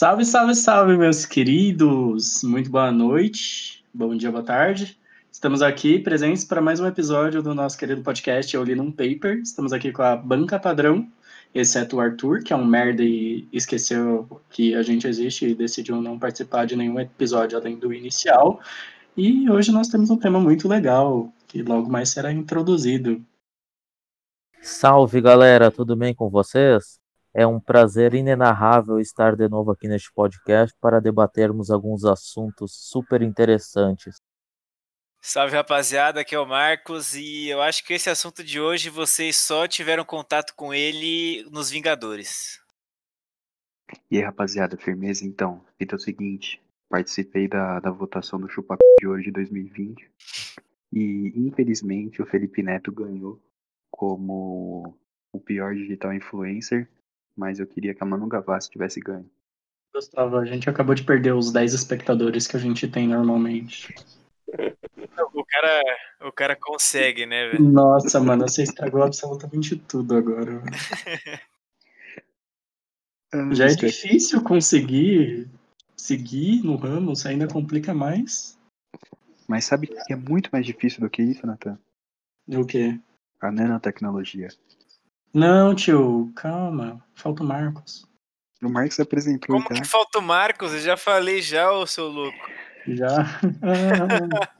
Salve, salve, salve, meus queridos! Muito boa noite, bom dia, boa tarde. Estamos aqui presentes para mais um episódio do nosso querido podcast Eu Li Num Paper. Estamos aqui com a banca padrão, exceto o Arthur, que é um merda e esqueceu que a gente existe e decidiu não participar de nenhum episódio além do inicial. E hoje nós temos um tema muito legal, que logo mais será introduzido. Salve galera, tudo bem com vocês? É um prazer inenarrável estar de novo aqui neste podcast para debatermos alguns assuntos super interessantes. Salve rapaziada, aqui é o Marcos e eu acho que esse assunto de hoje vocês só tiveram contato com ele nos Vingadores. E aí rapaziada, firmeza então? Fita é o seguinte, participei da, da votação do Chupa de hoje de 2020 e infelizmente o Felipe Neto ganhou como o pior digital influencer mas eu queria que a Manu Gavassi tivesse ganho. Gustavo, a gente acabou de perder os 10 espectadores que a gente tem normalmente. O cara, o cara consegue, né, velho? Nossa, mano, você estragou absolutamente tudo agora. Já é difícil conseguir seguir no ramo, isso ainda complica mais. Mas sabe que é muito mais difícil do que isso, Nathan? O quê? A nanotecnologia. Não, tio, calma. Falta o Marcos. O Marcos apresentou. Como que falta o Marcos? Eu já falei já, ô seu louco. Já?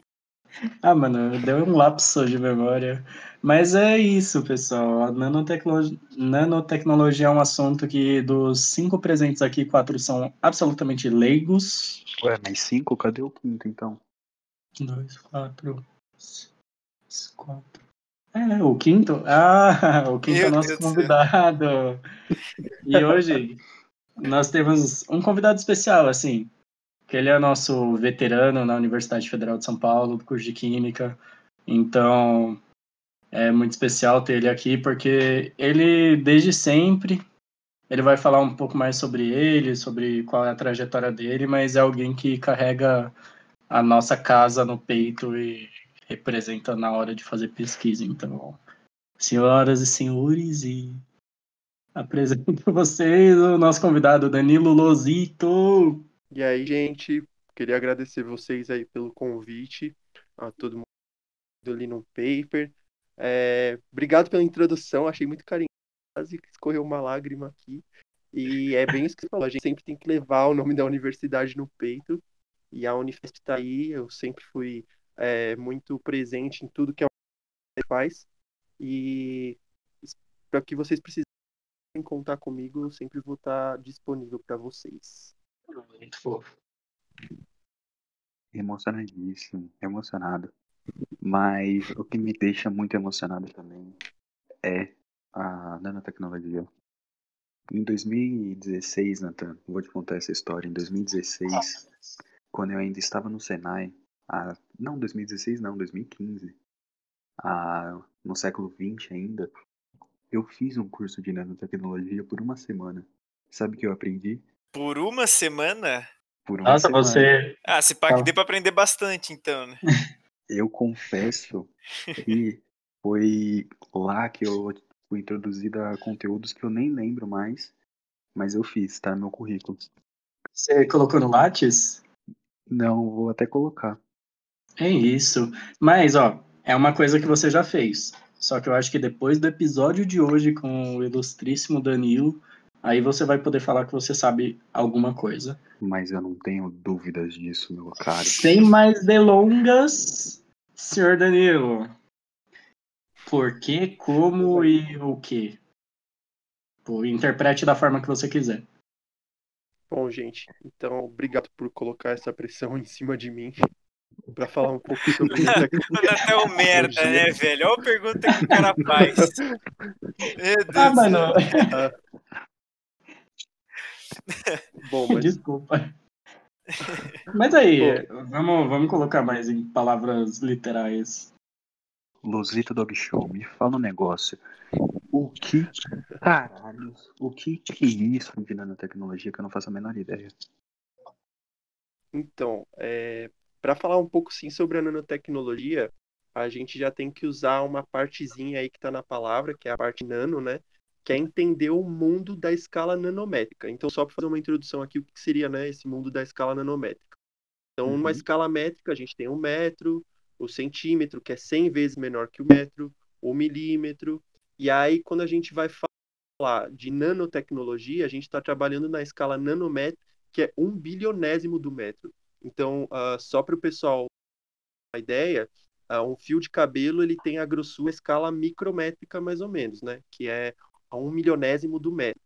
ah, mano, deu um lapso de memória. Mas é isso, pessoal. A nanotecnologia, nanotecnologia é um assunto que dos cinco presentes aqui, quatro são absolutamente leigos. Ué, mas cinco? Cadê o quinto, então? Dois, quatro, seis, quatro. É, o quinto? Ah, o quinto Meu é nosso Deus convidado. E hoje nós temos um convidado especial, assim, que ele é nosso veterano na Universidade Federal de São Paulo, do curso de Química. Então, é muito especial ter ele aqui, porque ele, desde sempre, ele vai falar um pouco mais sobre ele, sobre qual é a trajetória dele, mas é alguém que carrega a nossa casa no peito e representa na hora de fazer pesquisa. Então, senhoras e senhores, e apresento a vocês o nosso convidado Danilo Lozito. E aí, gente, queria agradecer vocês aí pelo convite, a todo mundo ali no paper. É, obrigado pela introdução, achei muito carinhoso, quase escorreu uma lágrima aqui. E é bem isso que você falou, a gente sempre tem que levar o nome da universidade no peito. E a Unifest está aí, eu sempre fui é, muito presente em tudo que a faz. E para que vocês precisem contar comigo, eu sempre vou estar disponível para vocês. Muito fofo. Emocionadíssimo, emocionado. Mas o que me deixa muito emocionado também é a nanotecnologia. Em 2016, Nathan, vou te contar essa história. Em 2016, quando eu ainda estava no Senai, a, não 2016 não, 2015, a, no século 20 ainda, eu fiz um curso de nanotecnologia por uma semana. Sabe o que eu aprendi? Por uma semana? Por uma Nossa, semana. você. Ah, se pá que deu pra aprender bastante, então, né? Eu confesso que foi lá que eu fui introduzido a conteúdos que eu nem lembro mais, mas eu fiz, tá no meu currículo. Você colocou no Lattes? Não, vou até colocar. É isso. Mas, ó, é uma coisa que você já fez. Só que eu acho que depois do episódio de hoje com o ilustríssimo Danilo, aí você vai poder falar que você sabe alguma coisa. Mas eu não tenho dúvidas disso, meu caro. Sem mais delongas, senhor Danilo. Por que, como e o que? Pô, interprete da forma que você quiser. Bom, gente, então obrigado por colocar essa pressão em cima de mim para falar um pouco sobre isso. Até o merda, né, velho? Olha a pergunta que o cara faz. Meu Deus ah, mano. Bom, mas... Desculpa. Mas aí, vamos, vamos colocar mais em palavras literais. Luzito Dog Show, me fala um negócio. O que caralho, o que que é isso de nanotecnologia que eu não faço a menor ideia? Então, é, para falar um pouco sim sobre a nanotecnologia, a gente já tem que usar uma partezinha aí que está na palavra, que é a parte nano, né? que é entender o mundo da escala nanométrica. Então, só para fazer uma introdução aqui, o que seria né, esse mundo da escala nanométrica? Então, numa uhum. escala métrica, a gente tem o metro, o centímetro, que é 100 vezes menor que o metro, o milímetro. E aí, quando a gente vai falar de nanotecnologia, a gente está trabalhando na escala nanométrica, que é um bilionésimo do metro. Então, uh, só para o pessoal uma ideia, uh, um fio de cabelo ele tem a grossura escala micrométrica mais ou menos, né? Que é a um milionésimo do metro.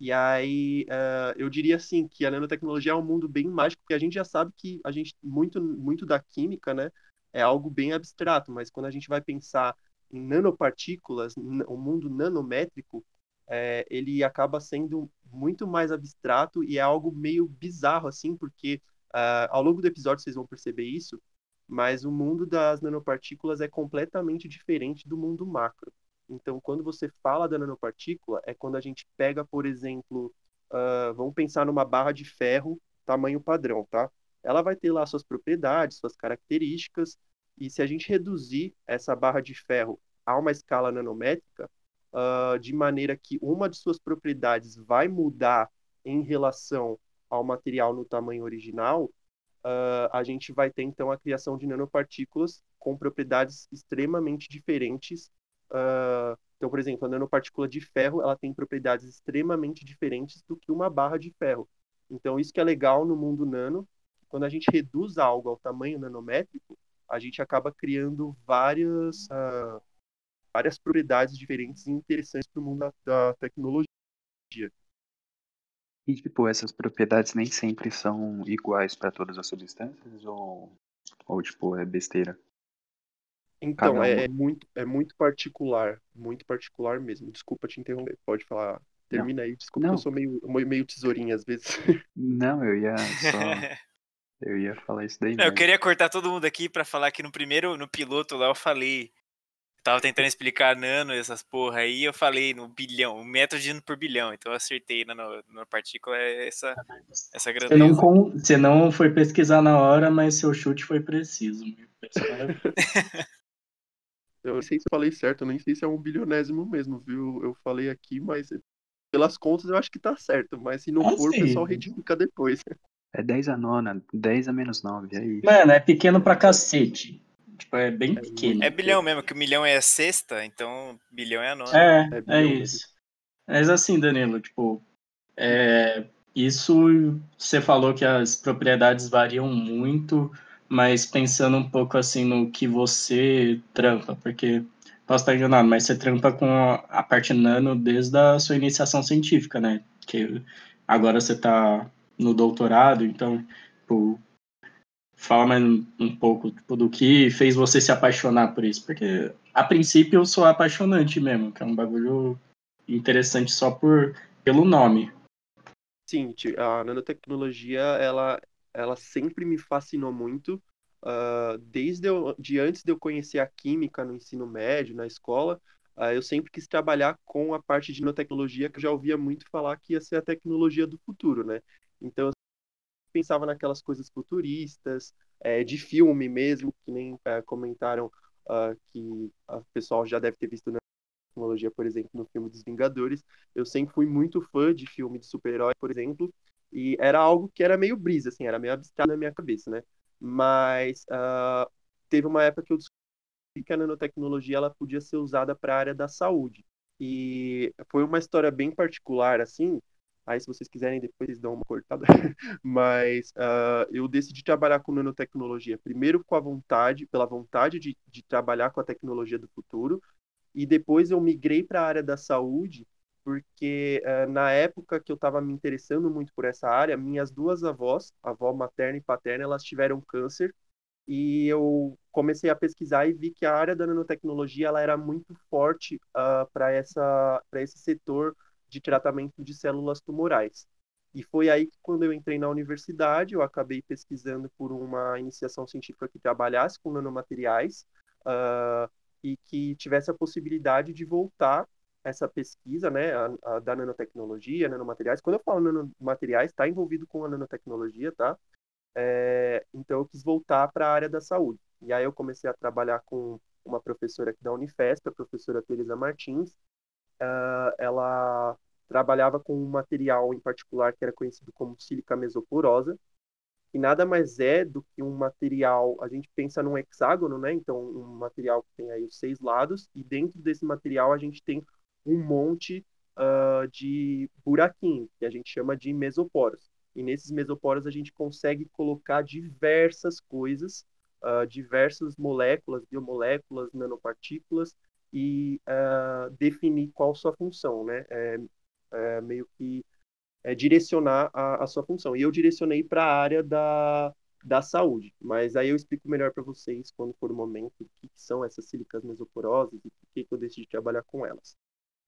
E aí, uh, eu diria assim que a nanotecnologia é um mundo bem mágico, porque a gente já sabe que a gente muito muito da química, né, é algo bem abstrato, mas quando a gente vai pensar em nanopartículas, o mundo nanométrico, é, ele acaba sendo muito mais abstrato e é algo meio bizarro assim, porque uh, ao longo do episódio vocês vão perceber isso, mas o mundo das nanopartículas é completamente diferente do mundo macro. Então, quando você fala da nanopartícula, é quando a gente pega, por exemplo, uh, vamos pensar numa barra de ferro tamanho padrão, tá? Ela vai ter lá suas propriedades, suas características, e se a gente reduzir essa barra de ferro a uma escala nanométrica, uh, de maneira que uma de suas propriedades vai mudar em relação ao material no tamanho original, uh, a gente vai ter então a criação de nanopartículas com propriedades extremamente diferentes Uh, então, por exemplo, a nanopartícula de ferro ela tem propriedades extremamente diferentes do que uma barra de ferro. Então, isso que é legal no mundo nano, quando a gente reduz algo ao tamanho nanométrico, a gente acaba criando várias, uh, várias propriedades diferentes e interessantes para o mundo da, da tecnologia. E, tipo, essas propriedades nem sempre são iguais para todas as substâncias ou, ou, tipo, é besteira? Então, é, é, muito, é muito particular, muito particular mesmo. Desculpa te interromper, pode falar. Termina não. aí, desculpa, não. eu sou meio, meio tesourinha às vezes. Não, eu ia só. eu ia falar isso daí. Não, eu queria cortar todo mundo aqui para falar que no primeiro, no piloto lá, eu falei. Tava tentando explicar nano, essas porra aí, eu falei no bilhão, um metro de por bilhão, então eu acertei na, na partícula é essa, essa grandeza. Você não, você não foi pesquisar na hora, mas seu chute foi preciso. Eu não sei se eu falei certo, eu nem sei se é um bilionésimo mesmo, viu? Eu falei aqui, mas pelas contas eu acho que tá certo, mas se não é for, sim. o pessoal retifica depois. É 10 a nona, 10 a menos 9, aí. Mano, é pequeno pra cacete. Tipo, é bem é pequeno. É bilhão mesmo, que o milhão é a sexta, então bilhão é a nona. É, é, é isso. Mas assim, Danilo, tipo, é, isso você falou que as propriedades variam muito mas pensando um pouco assim no que você trampa, porque posso estar enganado, mas você trampa com a parte nano desde a sua iniciação científica, né? Que agora você está no doutorado, então, tipo, fala mais um pouco tipo, do que fez você se apaixonar por isso, porque a princípio eu sou apaixonante mesmo, que é um bagulho interessante só por pelo nome. Sim, a nanotecnologia ela ela sempre me fascinou muito, uh, desde eu, de antes de eu conhecer a química no ensino médio, na escola, uh, eu sempre quis trabalhar com a parte de nanotecnologia, que eu já ouvia muito falar que ia ser a tecnologia do futuro, né? Então, eu pensava naquelas coisas futuristas, é, de filme mesmo, que nem é, comentaram uh, que o pessoal já deve ter visto na tecnologia, por exemplo, no filme dos Vingadores. Eu sempre fui muito fã de filme de super-herói, por exemplo, e era algo que era meio brisa, assim, era meio abstrato na minha cabeça, né? Mas uh, teve uma época que eu descobri que a nanotecnologia ela podia ser usada para a área da saúde. E foi uma história bem particular, assim. Aí, se vocês quiserem, depois dão uma cortada. Mas uh, eu decidi trabalhar com nanotecnologia, primeiro com a vontade, pela vontade de, de trabalhar com a tecnologia do futuro, e depois eu migrei para a área da saúde porque uh, na época que eu estava me interessando muito por essa área, minhas duas avós, avó materna e paterna, elas tiveram câncer e eu comecei a pesquisar e vi que a área da nanotecnologia ela era muito forte uh, para essa para esse setor de tratamento de células tumorais. E foi aí que quando eu entrei na universidade, eu acabei pesquisando por uma iniciação científica que trabalhasse com nanomateriais uh, e que tivesse a possibilidade de voltar essa pesquisa, né, a, a, da nanotecnologia, nanomateriais. Quando eu falo nanomateriais, está envolvido com a nanotecnologia, tá? É, então eu quis voltar para a área da saúde. E aí eu comecei a trabalhar com uma professora aqui da Unifesp, a professora Teresa Martins, uh, ela trabalhava com um material em particular que era conhecido como sílica mesoporosa, que nada mais é do que um material, a gente pensa num hexágono, né? Então, um material que tem aí os seis lados, e dentro desse material a gente tem um monte uh, de buraquinhos, que a gente chama de mesoporos. E nesses mesoporos a gente consegue colocar diversas coisas, uh, diversas moléculas, biomoléculas, nanopartículas, e uh, definir qual sua função, né? É, é meio que é, direcionar a, a, sua função. E eu direcionei para a área da, da saúde, mas aí eu explico melhor para vocês quando for o momento o que, são essas sílicas mesoporosas e por que, que eu decidi trabalhar com elas.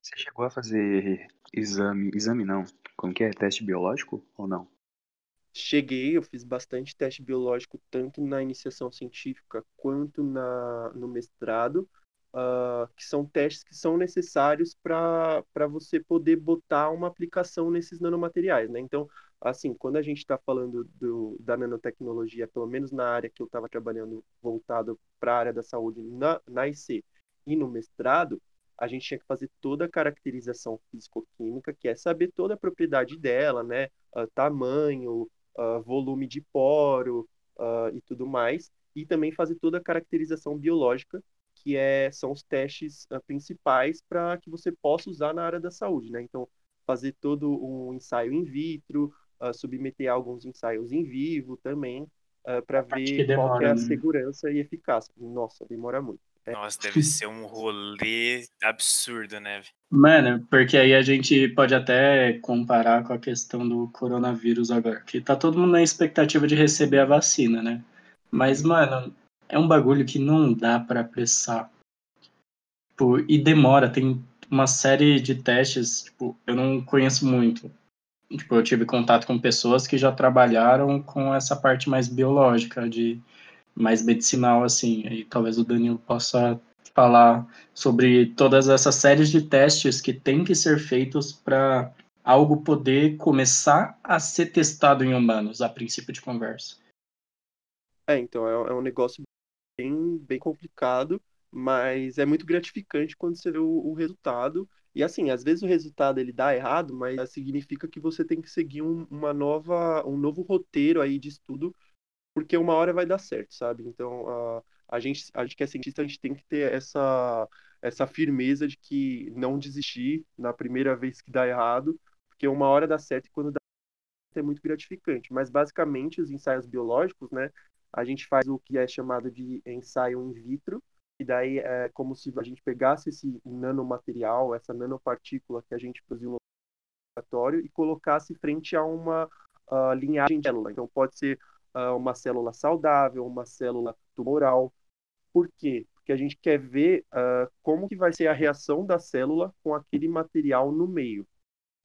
Você chegou a fazer exame, exame não, como que é, teste biológico ou não? Cheguei, eu fiz bastante teste biológico tanto na iniciação científica quanto na, no mestrado, uh, que são testes que são necessários para você poder botar uma aplicação nesses nanomateriais, né? Então, assim, quando a gente está falando do, da nanotecnologia, pelo menos na área que eu estava trabalhando voltado para a área da saúde na, na IC e no mestrado, a gente tinha que fazer toda a caracterização físico-química, que é saber toda a propriedade dela, né? Uh, tamanho, uh, volume de poro uh, e tudo mais, e também fazer toda a caracterização biológica, que é, são os testes uh, principais para que você possa usar na área da saúde, né? Então, fazer todo um ensaio in vitro, uh, submeter alguns ensaios em vivo também, uh, para ver demora, qual é a né? segurança e eficácia. Nossa, demora muito. É. Nossa, deve ser um rolê absurdo, né? Mano, porque aí a gente pode até comparar com a questão do coronavírus agora, que tá todo mundo na expectativa de receber a vacina, né? Mas, mano, é um bagulho que não dá para apressar. Tipo, e demora, tem uma série de testes, tipo, eu não conheço muito. Tipo, eu tive contato com pessoas que já trabalharam com essa parte mais biológica, de mais medicinal, assim. E talvez o Danilo possa falar sobre todas essas séries de testes que têm que ser feitos para algo poder começar a ser testado em humanos, a princípio de conversa. É, então, é, é um negócio bem, bem complicado, mas é muito gratificante quando você vê o, o, resultado. E assim, às vezes o resultado ele dá errado, mas significa que você tem que seguir um, uma nova, um novo roteiro aí de estudo, porque uma hora vai dar certo, sabe? Então, a, a gente, a gente que é cientista, a gente tem que ter essa, essa firmeza de que não desistir na primeira vez que dá errado, porque uma hora dá certo e quando dá é muito gratificante. Mas basicamente os ensaios biológicos, né, a gente faz o que é chamado de ensaio in vitro, e daí é como se a gente pegasse esse nanomaterial, essa nanopartícula que a gente produziu no laboratório e colocasse frente a uma uh, linhagem de célula. Então pode ser uh, uma célula saudável, uma célula tumoral. Por quê? Porque a gente quer ver uh, como que vai ser a reação da célula com aquele material no meio.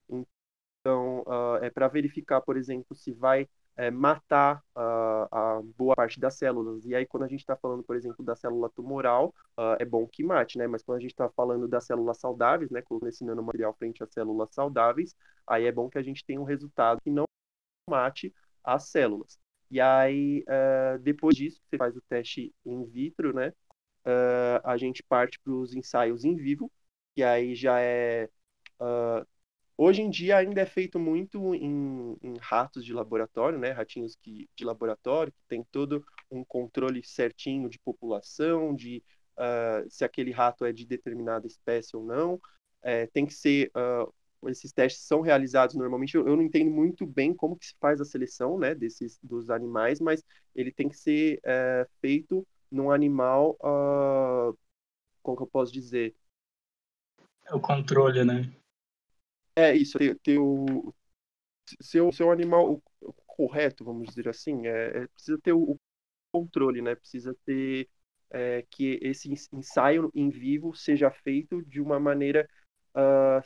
Então, é para verificar, por exemplo, se vai é, matar uh, a boa parte das células. E aí, quando a gente está falando, por exemplo, da célula tumoral, uh, é bom que mate, né? Mas quando a gente está falando das células saudáveis, né, colocando esse nanomaterial frente às células saudáveis, aí é bom que a gente tenha um resultado que não mate as células. E aí, uh, depois disso, você faz o teste in vitro, né? a gente parte para os ensaios em vivo, que aí já é Uh, Hoje em dia ainda é feito muito em, em ratos de laboratório, né? Ratinhos que, de laboratório, que tem todo um controle certinho de população, de uh, se aquele rato é de determinada espécie ou não. É, tem que ser uh, esses testes são realizados normalmente. Eu, eu, não entendo muito bem como que se faz a seleção, né, desses dos animais, mas ele tem que ser uh, feito num animal, uh, como que eu posso dizer? É o controle, né? É isso, ter, ter o seu, seu animal correto, vamos dizer assim, é, é precisa ter o, o, controle, né? Precisa ter é, que esse ensaio em vivo seja feito de uma maneira uh,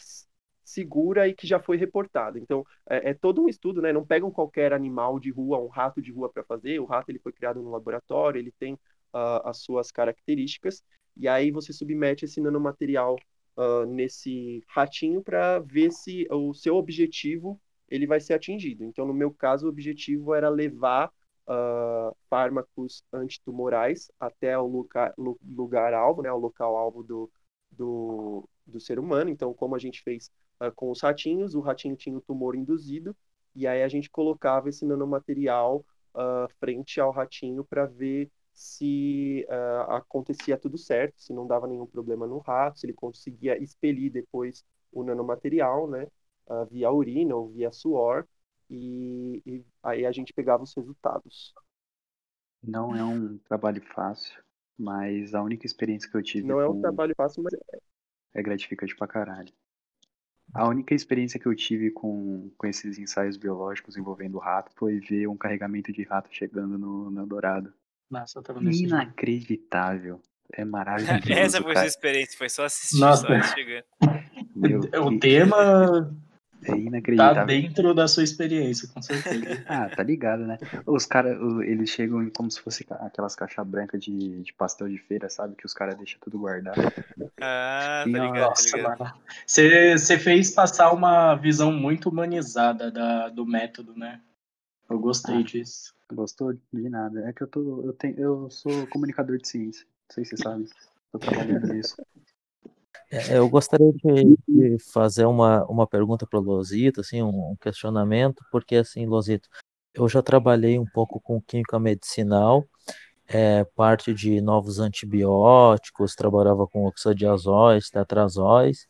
segura e que já foi reportada. Então, é, é, todo um estudo, né? Não pegam qualquer animal de rua, um rato de rua para fazer. O rato ele foi criado no laboratório, ele tem uh, as suas características e aí você submete esse nanomaterial uh, nesse ratinho para ver se o seu objetivo ele vai ser atingido. Então, no meu caso, o objetivo era levar uh, fármacos antitumorais até o lugar alvo, né, o local alvo do, do, do ser humano. Então, como a gente fez uh, com os ratinhos, o ratinho tinha o tumor induzido, e aí a gente colocava esse nanomaterial uh, frente ao ratinho para ver se uh, acontecia tudo certo, se não dava nenhum problema no rato, se ele conseguia expelir depois o nanomaterial, né, uh, via urina ou via suor, e, e, aí a gente pegava os resultados. Não é um trabalho fácil, mas a única experiência que eu tive. Não é um trabalho fácil, mas é. É gratificante pra caralho. A única experiência que eu tive com, com esses ensaios biológicos envolvendo rato foi ver um carregamento de rato chegando no, no Dourado. Nossa, eu tava nesse Inacreditável. É maravilhoso. Essa foi a sua experiência, foi só assistir, Nossa. só chegando. O que... tema é inacreditável. Tá dentro da sua experiência, com certeza. ah, tá ligado, né? Os caras, eles chegam como se fosse aquelas caixas brancas de, de pastel de feira, sabe? Que os caras deixam tudo guardado. Ah, tá ligado, Nossa, tá ligado. Você fez passar uma visão muito humanizada da, do método, né? Eu gostei ah, disso. Gostou de nada. É que eu tô. Eu, tenho, eu sou comunicador de ciência. Não sei se você sabe. Tô trabalhando nisso. É, eu gostaria de, de, fazer uma, uma pergunta para o Losito, assim, um, questionamento, porque assim, Losito, eu já trabalhei um pouco com química medicinal, é, parte de novos antibióticos, trabalhava com oxadiazóis, tetrazóis,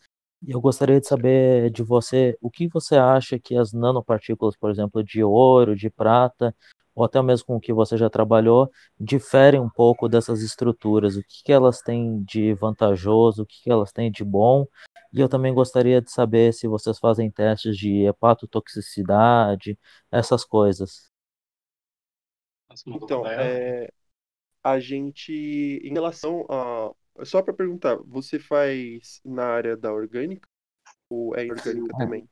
eu gostaria de saber de você, o que você acha que as nanopartículas, por exemplo, de ouro, de prata, ou até mesmo com o que você já trabalhou, diferem um pouco dessas estruturas, o que, que elas têm de vantajoso, o que, que elas têm de bom, e eu também gostaria de saber se vocês fazem testes de hepatotoxicidade, essas coisas. Então, é, a gente, em relação a. Só para perguntar, você faz na área da orgânica ou é inorgânica também?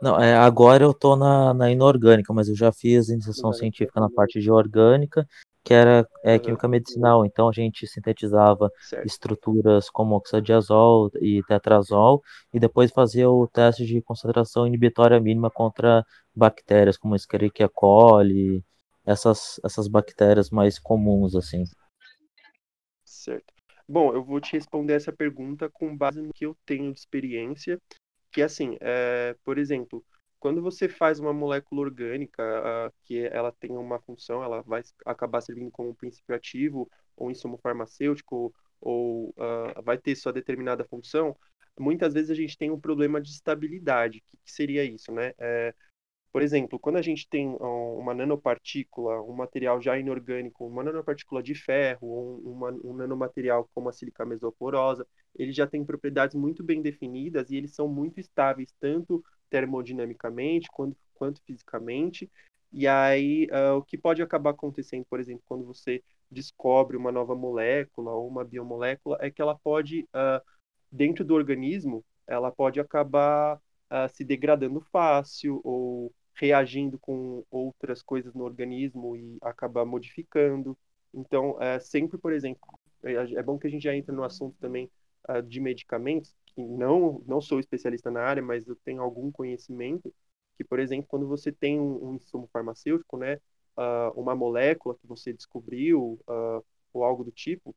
Não, é, agora eu tô na, na inorgânica, mas eu já fiz iniciação científica na parte de orgânica, que era é, química medicinal. Então a gente sintetizava certo. estruturas como oxadiazol e tetrazol e depois fazia o teste de concentração inibitória mínima contra bactérias como Escherichia coli, essas, essas bactérias mais comuns assim. Certo. Bom, eu vou te responder essa pergunta com base no que eu tenho de experiência que assim, é, por exemplo, quando você faz uma molécula orgânica uh, que ela tem uma função, ela vai acabar servindo como princípio ativo ou insumo farmacêutico ou vai ter sua determinada função, muitas vezes a gente tem um problema de estabilidade. O que, que seria isso, né? É, por exemplo, quando a gente tem uma nanopartícula, um material já inorgânico, uma nanopartícula de ferro, ou uma, um nanomaterial como a sílica mesoporosa, eles já têm propriedades muito bem definidas e eles são muito estáveis, tanto termodinamicamente quanto, quanto fisicamente. E aí, uh, o que pode acabar acontecendo, por exemplo, quando você descobre uma nova molécula ou uma biomolécula, é que ela pode, uh, dentro do organismo, ela pode acabar uh, se degradando fácil ou reagindo com outras coisas no organismo e acabar modificando. Então, é, sempre, por exemplo, é, é bom que a gente já entre no assunto também uh, de medicamentos, que não, não sou especialista na área, mas eu tenho algum conhecimento, que, por exemplo, quando você tem um, um insumo farmacêutico, né, uh, uma molécula que você descobriu, uh, ou algo do tipo,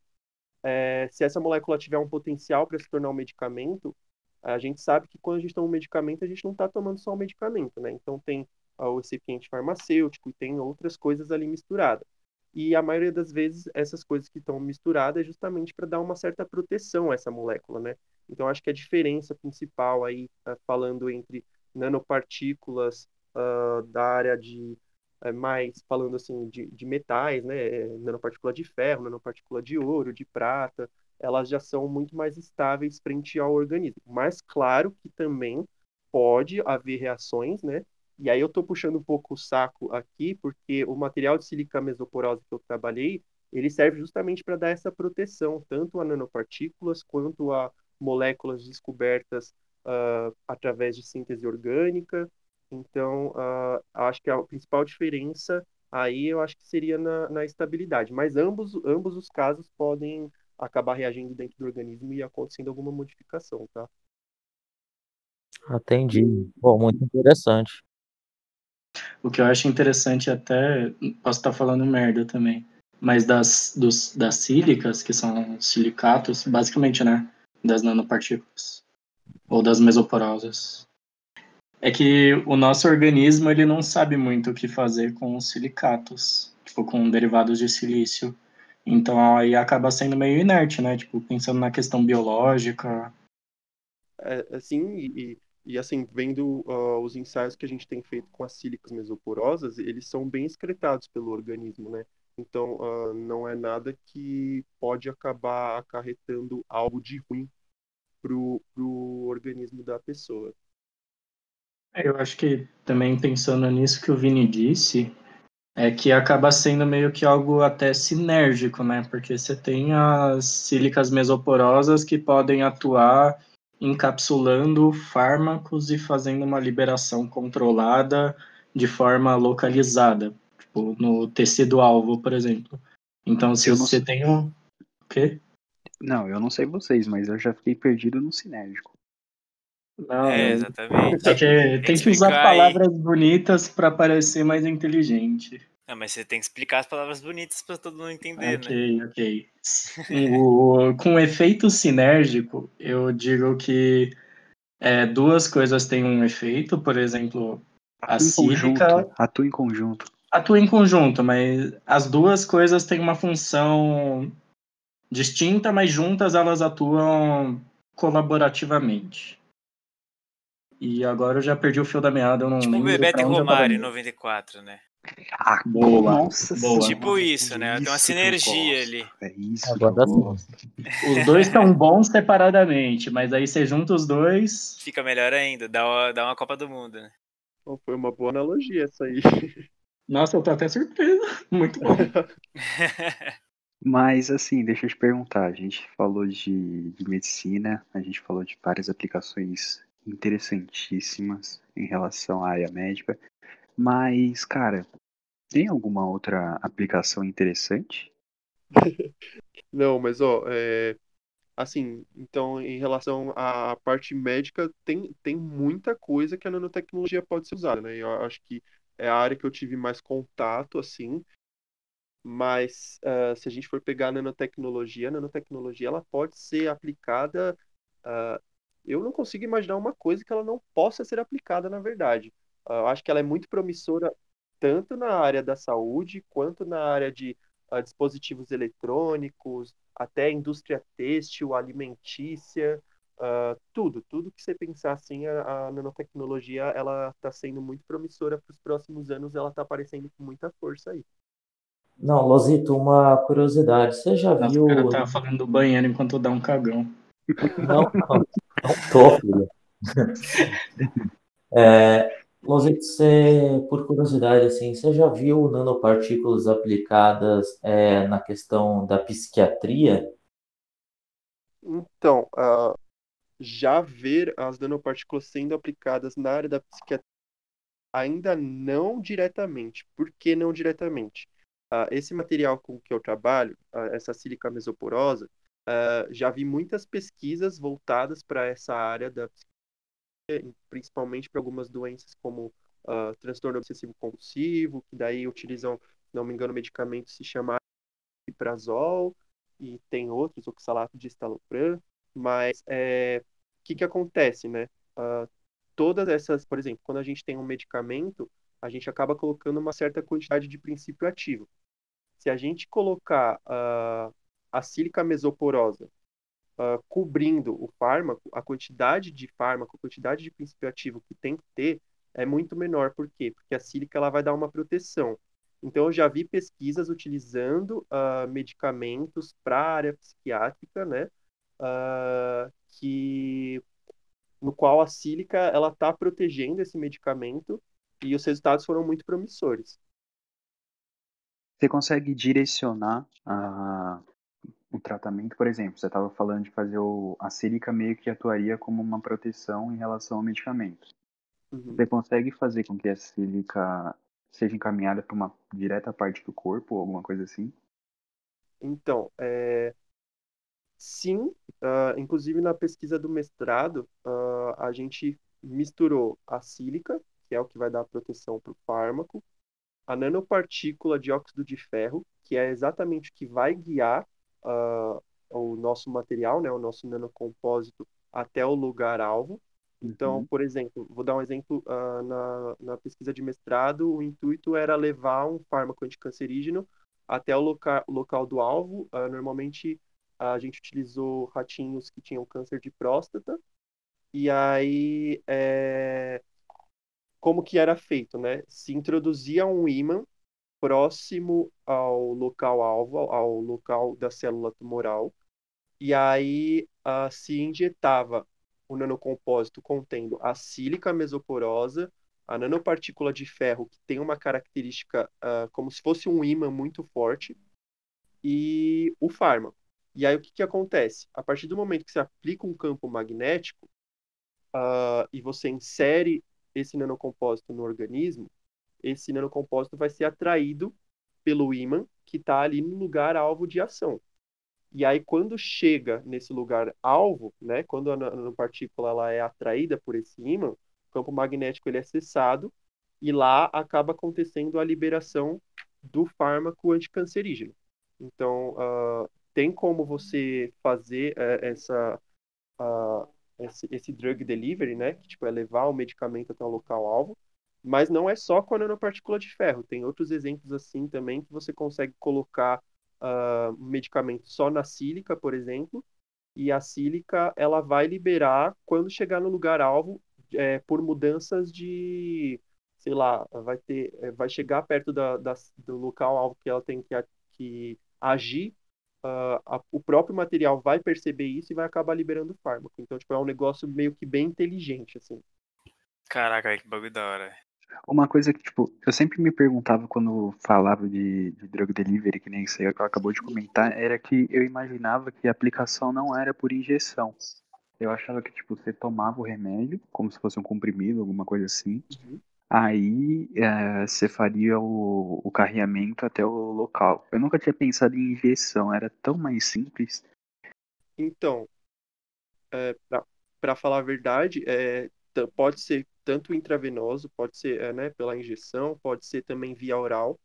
é, se essa molécula tiver um potencial para se tornar um medicamento, a gente sabe que quando a gente toma um medicamento, a gente não está tomando só um medicamento, né? Então tem o recipiente farmacêutico e tem outras coisas ali misturadas. E a maioria das vezes, essas coisas que estão misturadas é justamente para dar uma certa proteção a essa molécula, né? Então, acho que a diferença principal aí, uh, falando entre nanopartículas uh, da área de, uh, mais, falando assim, de, de metais, né? Nanopartícula de ferro, nanopartícula de ouro, de prata, elas já são muito mais estáveis frente ao organismo. Mas, claro que também pode haver reações, né? E aí eu estou puxando um pouco o saco aqui, porque o material de sílica mesoporosa que eu trabalhei, ele serve justamente para dar essa proteção, tanto a nanopartículas quanto a moléculas descobertas uh, através de síntese orgânica. Então, uh, acho que a principal diferença aí eu acho que seria na, na estabilidade. Mas ambos, ambos os casos podem acabar reagindo dentro do organismo e acontecendo alguma modificação, tá? Atendi. Bom, muito interessante. O que eu acho interessante até, posso estar falando merda também, mas das, dos, das sílicas, que são silicatos, basicamente, né? das nanopartículas ou das mesoporosas. É que o nosso organismo ele não sabe muito o que fazer com os silicatos, tipo com derivados de silício. Então aí acaba sendo meio inerte, né? Tipo, pensando na questão biológica. É, assim, e, e assim, vendo uh, os ensaios que a gente tem feito com as sílicas mesoporosas, eles são bem excretados pelo organismo, né? Então, uh, não é nada que pode acabar acarretando algo de ruim pro, pro organismo da pessoa. É, eu acho que também pensando nisso que o Vini disse, é que acaba sendo meio que algo até sinérgico, né? Porque você tem as sílicas mesoporosas que podem atuar encapsulando fármacos e fazendo uma liberação controlada de forma localizada, tipo no tecido-alvo, por exemplo. Então, se você sei. tem um. O quê? Não, eu não sei vocês, mas eu já fiquei perdido no sinérgico. Não, é, exatamente. É que, tem, tem que, usar palavras aí. bonitas para parecer mais inteligente. Não, mas você tem que explicar as palavras bonitas para todo mundo entender, okay, né? Ok, ok. o, com efeito sinérgico, eu digo que é, duas coisas têm um efeito, por exemplo, a sílica... Atua em conjunto. Atua em conjunto, mas as duas coisas têm uma função distinta, mas juntas elas atuam colaborativamente. E agora eu já perdi o fio da meada. Eu não tipo o Bebeto e Romário em 94, né? Ah, boa. Nossa, boa. Tipo isso, né? Tem uma sinergia ali. É isso. Agora Os dois estão bons separadamente, mas aí você junta os dois. Fica melhor ainda, dá uma, dá uma Copa do Mundo, né? Oh, foi uma boa analogia essa aí. Nossa, eu tô até surpreso. Muito bom. Mas assim, deixa eu te perguntar, a gente falou de, de medicina, a gente falou de várias aplicações interessantíssimas em relação à área médica. Mas, cara, tem alguma outra aplicação interessante? Não, mas ó, é, assim, então em relação à parte médica, tem, tem muita coisa que a nanotecnologia pode ser usada, né? Eu acho que é a área que eu tive mais contato, assim, mas uh, se a gente for pegar a nanotecnologia, a nanotecnologia ela pode ser aplicada. Uh, eu não consigo imaginar uma coisa que ela não possa ser aplicada, na verdade. Eu acho que ela é muito promissora tanto na área da saúde quanto na área de uh, dispositivos eletrônicos, até indústria têxtil, alimentícia, uh, tudo, tudo que você pensar assim, a, a nanotecnologia ela está sendo muito promissora para os próximos anos, ela está aparecendo com muita força aí. Não, Lozito, uma curiosidade, você já Nossa, viu... O cara tá falando do banheiro enquanto dá um cagão. Não, não, não tô, filho. É, você, por curiosidade, assim, você já viu nanopartículas aplicadas é, na questão da psiquiatria? Então, uh, já ver as nanopartículas sendo aplicadas na área da psiquiatria, ainda não diretamente. Por que não diretamente? Uh, esse material com que eu trabalho, uh, essa sílica mesoporosa, já vi muitas pesquisas voltadas para essa área da psiquiatria principalmente para algumas doenças como uh, transtorno obsessivo compulsivo, que daí utilizam, não me engano, medicamentos se chama iprazol e tem outros, oxalato de estalopram, mas é, o que que acontece, né? Uh, todas essas, por exemplo, quando a gente tem um medicamento, a gente acaba colocando uma certa quantidade de princípio ativo. Se a gente colocar uh, a sílica mesoporosa uh, cobrindo o fármaco, a quantidade de fármaco, a quantidade de princípio ativo que tem que ter é muito menor. Por quê? Porque a sílica ela vai dar uma proteção. Então, eu já vi pesquisas utilizando uh, medicamentos para a área psiquiátrica, né? Uh, que no qual a sílica ela está protegendo esse medicamento e os resultados foram muito promissores. Você consegue direcionar a, o tratamento, por exemplo, você estava falando de fazer o, a sílica meio que atuaria como uma proteção em relação ao medicamento. Uhum. Você consegue fazer com que a sílica seja encaminhada para uma direta parte do corpo ou alguma coisa assim? Então, é... sim, uh, inclusive na pesquisa do mestrado, uh, a gente misturou a sílica, que é o que vai dar proteção para o fármaco, a nanopartícula de óxido de ferro, que é exatamente o que vai guiar uh, o nosso material, né, o nosso nanocompósito, até o lugar-alvo. Então, uhum. por exemplo, vou dar um exemplo uh, na, na pesquisa de mestrado, o intuito era levar um fármaco anticancerígeno até o loca local do alvo. Uh, normalmente a gente utilizou ratinhos que tinham câncer de próstata. E aí, é... como que era feito, né? Se introduzia um ímã próximo ao local alvo, ao local da célula tumoral, e aí uh, se injetava o nanocompósito contendo a sílica mesoporosa, a nanopartícula de ferro, que tem uma característica uh, como se fosse um ímã muito forte, e o fármaco. E aí o que, que acontece? A partir do momento que você aplica um campo magnético uh, e você insere esse nanocompósito no organismo, esse nanocompósito vai ser atraído pelo ímã que está ali no lugar alvo de ação. E aí, quando chega nesse lugar alvo, né, quando a nanopartícula ela é atraída por esse ímã, o campo magnético ele é cessado e lá acaba acontecendo a liberação do fármaco anticancerígeno. Então, uh, tem como você fazer uh, essa, uh, esse, esse, drug delivery, né, que tipo, é levar o medicamento até o local alvo, mas não é só com a nanopartícula de ferro. Tem outros exemplos assim também que você consegue colocar uh, medicamento só na sílica, por exemplo, e a sílica ela vai liberar quando chegar no lugar alvo é, por mudanças de, sei lá, vai ter, é, vai chegar perto da, da do local alvo que ela tem que, que agir, uh, a, o próprio material vai perceber isso e vai acabar liberando o fármaco. Então, tipo, é um negócio meio que bem inteligente, assim. Caraca, que bagulho da hora. Uma coisa que, tipo, eu sempre me perguntava quando falava de, de drug delivery, que nem você acabou de comentar, era que eu imaginava que a aplicação não era por injeção. Eu achava que, tipo, você tomava o remédio, como se fosse um comprimido, alguma coisa assim. Uhum. Aí é, você faria o, o carreamento até o local. Eu nunca tinha pensado em injeção, era tão mais simples. Então, é, para falar a verdade, é, pode ser tanto intravenoso, pode ser é, né, pela injeção, pode ser também via oral.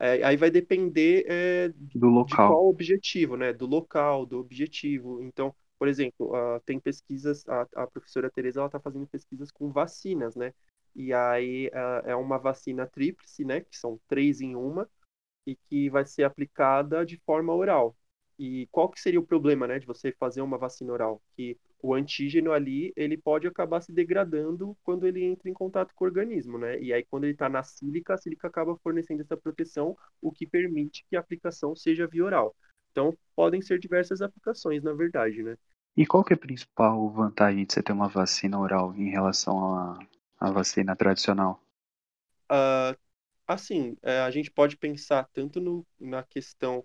É, aí vai depender é, do local. de qual objetivo, né? Do local, do objetivo. Então, por exemplo, uh, tem pesquisas, a, a professora Tereza ela está fazendo pesquisas com vacinas, né? E aí uh, é uma vacina tríplice, né? Que são três em uma e que vai ser aplicada de forma oral. E qual que seria o problema, né, de você fazer uma vacina oral? Que o antígeno ali, ele pode acabar se degradando quando ele entra em contato com o organismo, né? E aí, quando ele está na sílica, a sílica acaba fornecendo essa proteção, o que permite que a aplicação seja via oral. Então, podem ser diversas aplicações, na verdade, né? E qual que é a principal vantagem de você ter uma vacina oral em relação à, à vacina tradicional? Uh, assim, é, a gente pode pensar tanto no, na questão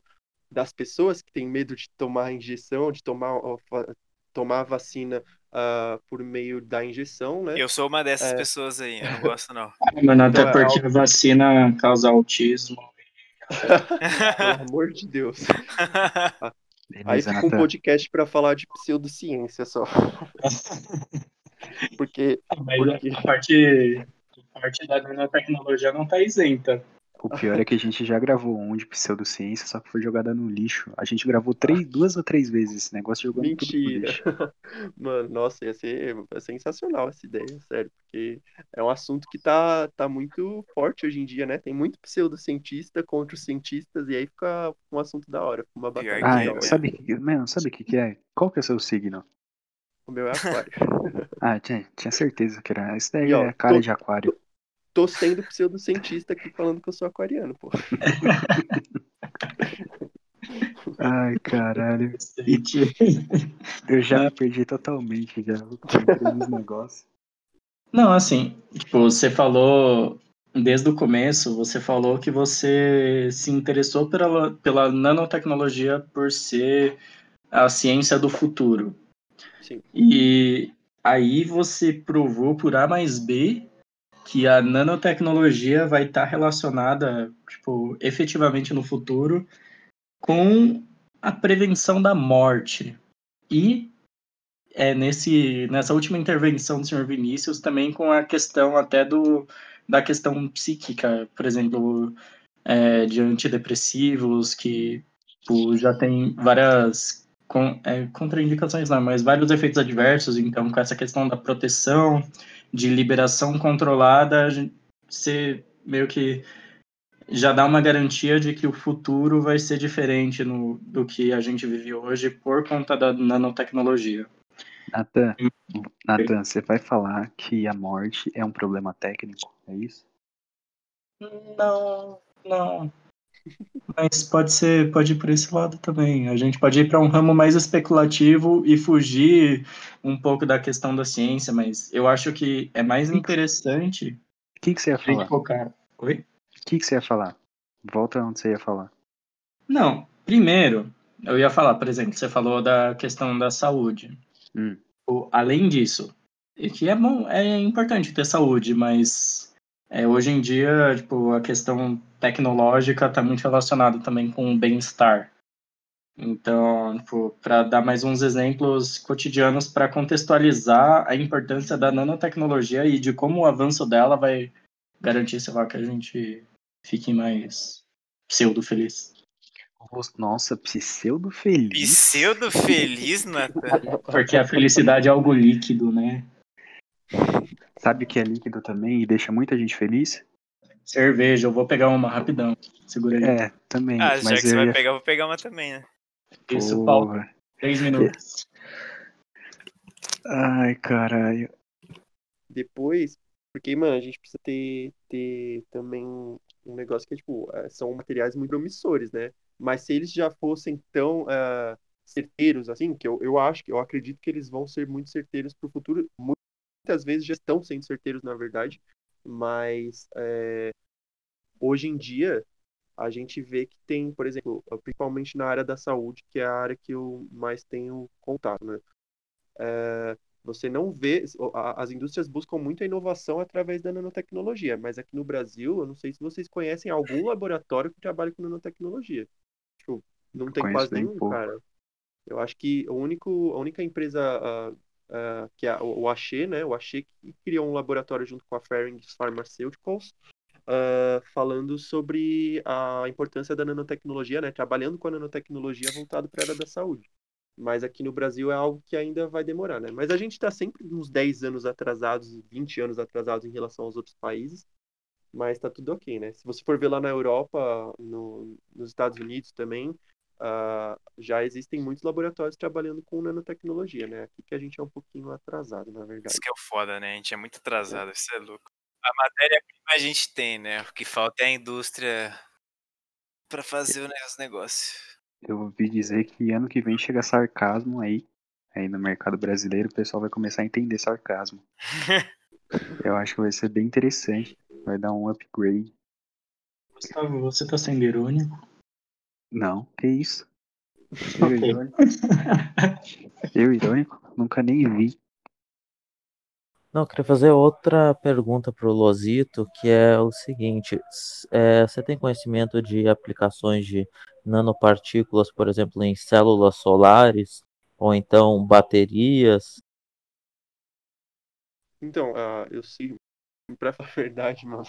das pessoas que têm medo de tomar injeção, de tomar tomar a vacina uh, por meio da injeção, né? Eu sou uma dessas é... pessoas aí, eu não gosto não. Mano, até então, é porque é a vacina causa autismo. Pelo amor de Deus. aí fica um podcast para falar de pseudociência só. porque, Mas porque... A, parte, a parte da nanotecnologia não está isenta. O pior é que a gente já gravou um de pseudociência, só que foi jogada no lixo. A gente gravou três, duas ou três vezes esse negócio jogando Mentira. tudo no lixo. Mano, nossa, ia ser é sensacional essa ideia, sério. Porque é um assunto que tá, tá muito forte hoje em dia, né? Tem muito pseudocientista contra os cientistas, e aí fica um assunto da hora, uma batalha. Ah, é, sabe, mano, sabe o que, que é? Qual que é o seu signo? O meu é aquário. ah, tinha, tinha certeza que era. Esse daí e, ó, é cara tô, de aquário. Tô tô sendo pseudocientista aqui falando que eu sou aquariano, pô. Ai, caralho. Eu já perdi totalmente já nos negócios. Não, assim, tipo, você falou desde o começo, você falou que você se interessou pela, pela nanotecnologia por ser a ciência do futuro. Sim. E aí você provou por A mais B que a nanotecnologia vai estar tá relacionada, tipo, efetivamente no futuro com a prevenção da morte. E é nesse, nessa última intervenção do senhor Vinícius também com a questão até do da questão psíquica, por exemplo, é, de antidepressivos que tipo, já tem várias com, é, contraindicações, não, mas vários efeitos adversos. Então, com essa questão da proteção, de liberação controlada, você meio que já dá uma garantia de que o futuro vai ser diferente no, do que a gente vive hoje por conta da nanotecnologia. Nathan, Nathan, você vai falar que a morte é um problema técnico, é isso? Não, não. Mas pode ser, pode ir por esse lado também. A gente pode ir para um ramo mais especulativo e fugir um pouco da questão da ciência, mas eu acho que é mais interessante. O que, que você ia falar? Focar. Oi? O que, que você ia falar? Volta onde você ia falar. Não, primeiro, eu ia falar, por exemplo, você falou da questão da saúde. Hum. Além disso, que é bom, é importante ter saúde, mas é, hoje em dia, tipo, a questão tecnológica está muito relacionada também com o bem-estar. Então, tipo, para dar mais uns exemplos cotidianos para contextualizar a importância da nanotecnologia e de como o avanço dela vai garantir, sei lá, que a gente fique mais pseudo-feliz. Nossa, pseudo-feliz? Pseudo-feliz, Nathan? Porque a felicidade é algo líquido, né? Sabe o que é líquido também e deixa muita gente feliz? Cerveja, eu vou pegar uma rapidão. Segura aí. É, também. Ah, já que você ia... vai pegar, eu vou pegar uma também, né? Isso, Paulo. Três minutos. Ai, caralho. Depois, porque, mano, a gente precisa ter, ter também um negócio que é, tipo, é, são materiais muito promissores, né? Mas se eles já fossem tão uh, certeiros, assim, que eu, eu acho, que eu acredito que eles vão ser muito certeiros pro futuro, muitas vezes já estão sendo certeiros, na verdade, mas é, hoje em dia a gente vê que tem, por exemplo, principalmente na área da saúde, que é a área que eu mais tenho contato, né? É, você não vê, as indústrias buscam muito a inovação através da nanotecnologia, mas aqui no Brasil, eu não sei se vocês conhecem algum laboratório que trabalha com nanotecnologia. Tipo, não tem quase nenhum, pouco. cara. Eu acho que o único, a única empresa uh, uh, que é o Axê, né? O Axê que criou um laboratório junto com a Ferring Pharmaceuticals, uh, falando sobre a importância da nanotecnologia, né? Trabalhando com a nanotecnologia voltado para a área da saúde. Mas aqui no Brasil é algo que ainda vai demorar, né? Mas a gente está sempre uns 10 anos atrasados, 20 anos atrasados em relação aos outros países. Mas está tudo ok, né? Se você for ver lá na Europa, no, nos Estados Unidos também, uh, já existem muitos laboratórios trabalhando com nanotecnologia, né? Aqui que a gente é um pouquinho atrasado, na verdade. Isso que é o foda, né? A gente é muito atrasado, é. isso é louco. A matéria-prima a gente tem, né? O que falta é a indústria para fazer os negócios. Eu ouvi dizer que ano que vem chega sarcasmo aí. Aí no mercado brasileiro o pessoal vai começar a entender sarcasmo. Eu acho que vai ser bem interessante. Vai dar um upgrade. Gustavo, você tá sendo irônico? Não, que isso? Eu irônico? Eu irônico? Nunca nem vi. Não, eu queria fazer outra pergunta para o Losito, que é o seguinte: é, você tem conhecimento de aplicações de nanopartículas, por exemplo, em células solares ou então baterias? Então, uh, eu sei, para falar a verdade, mano,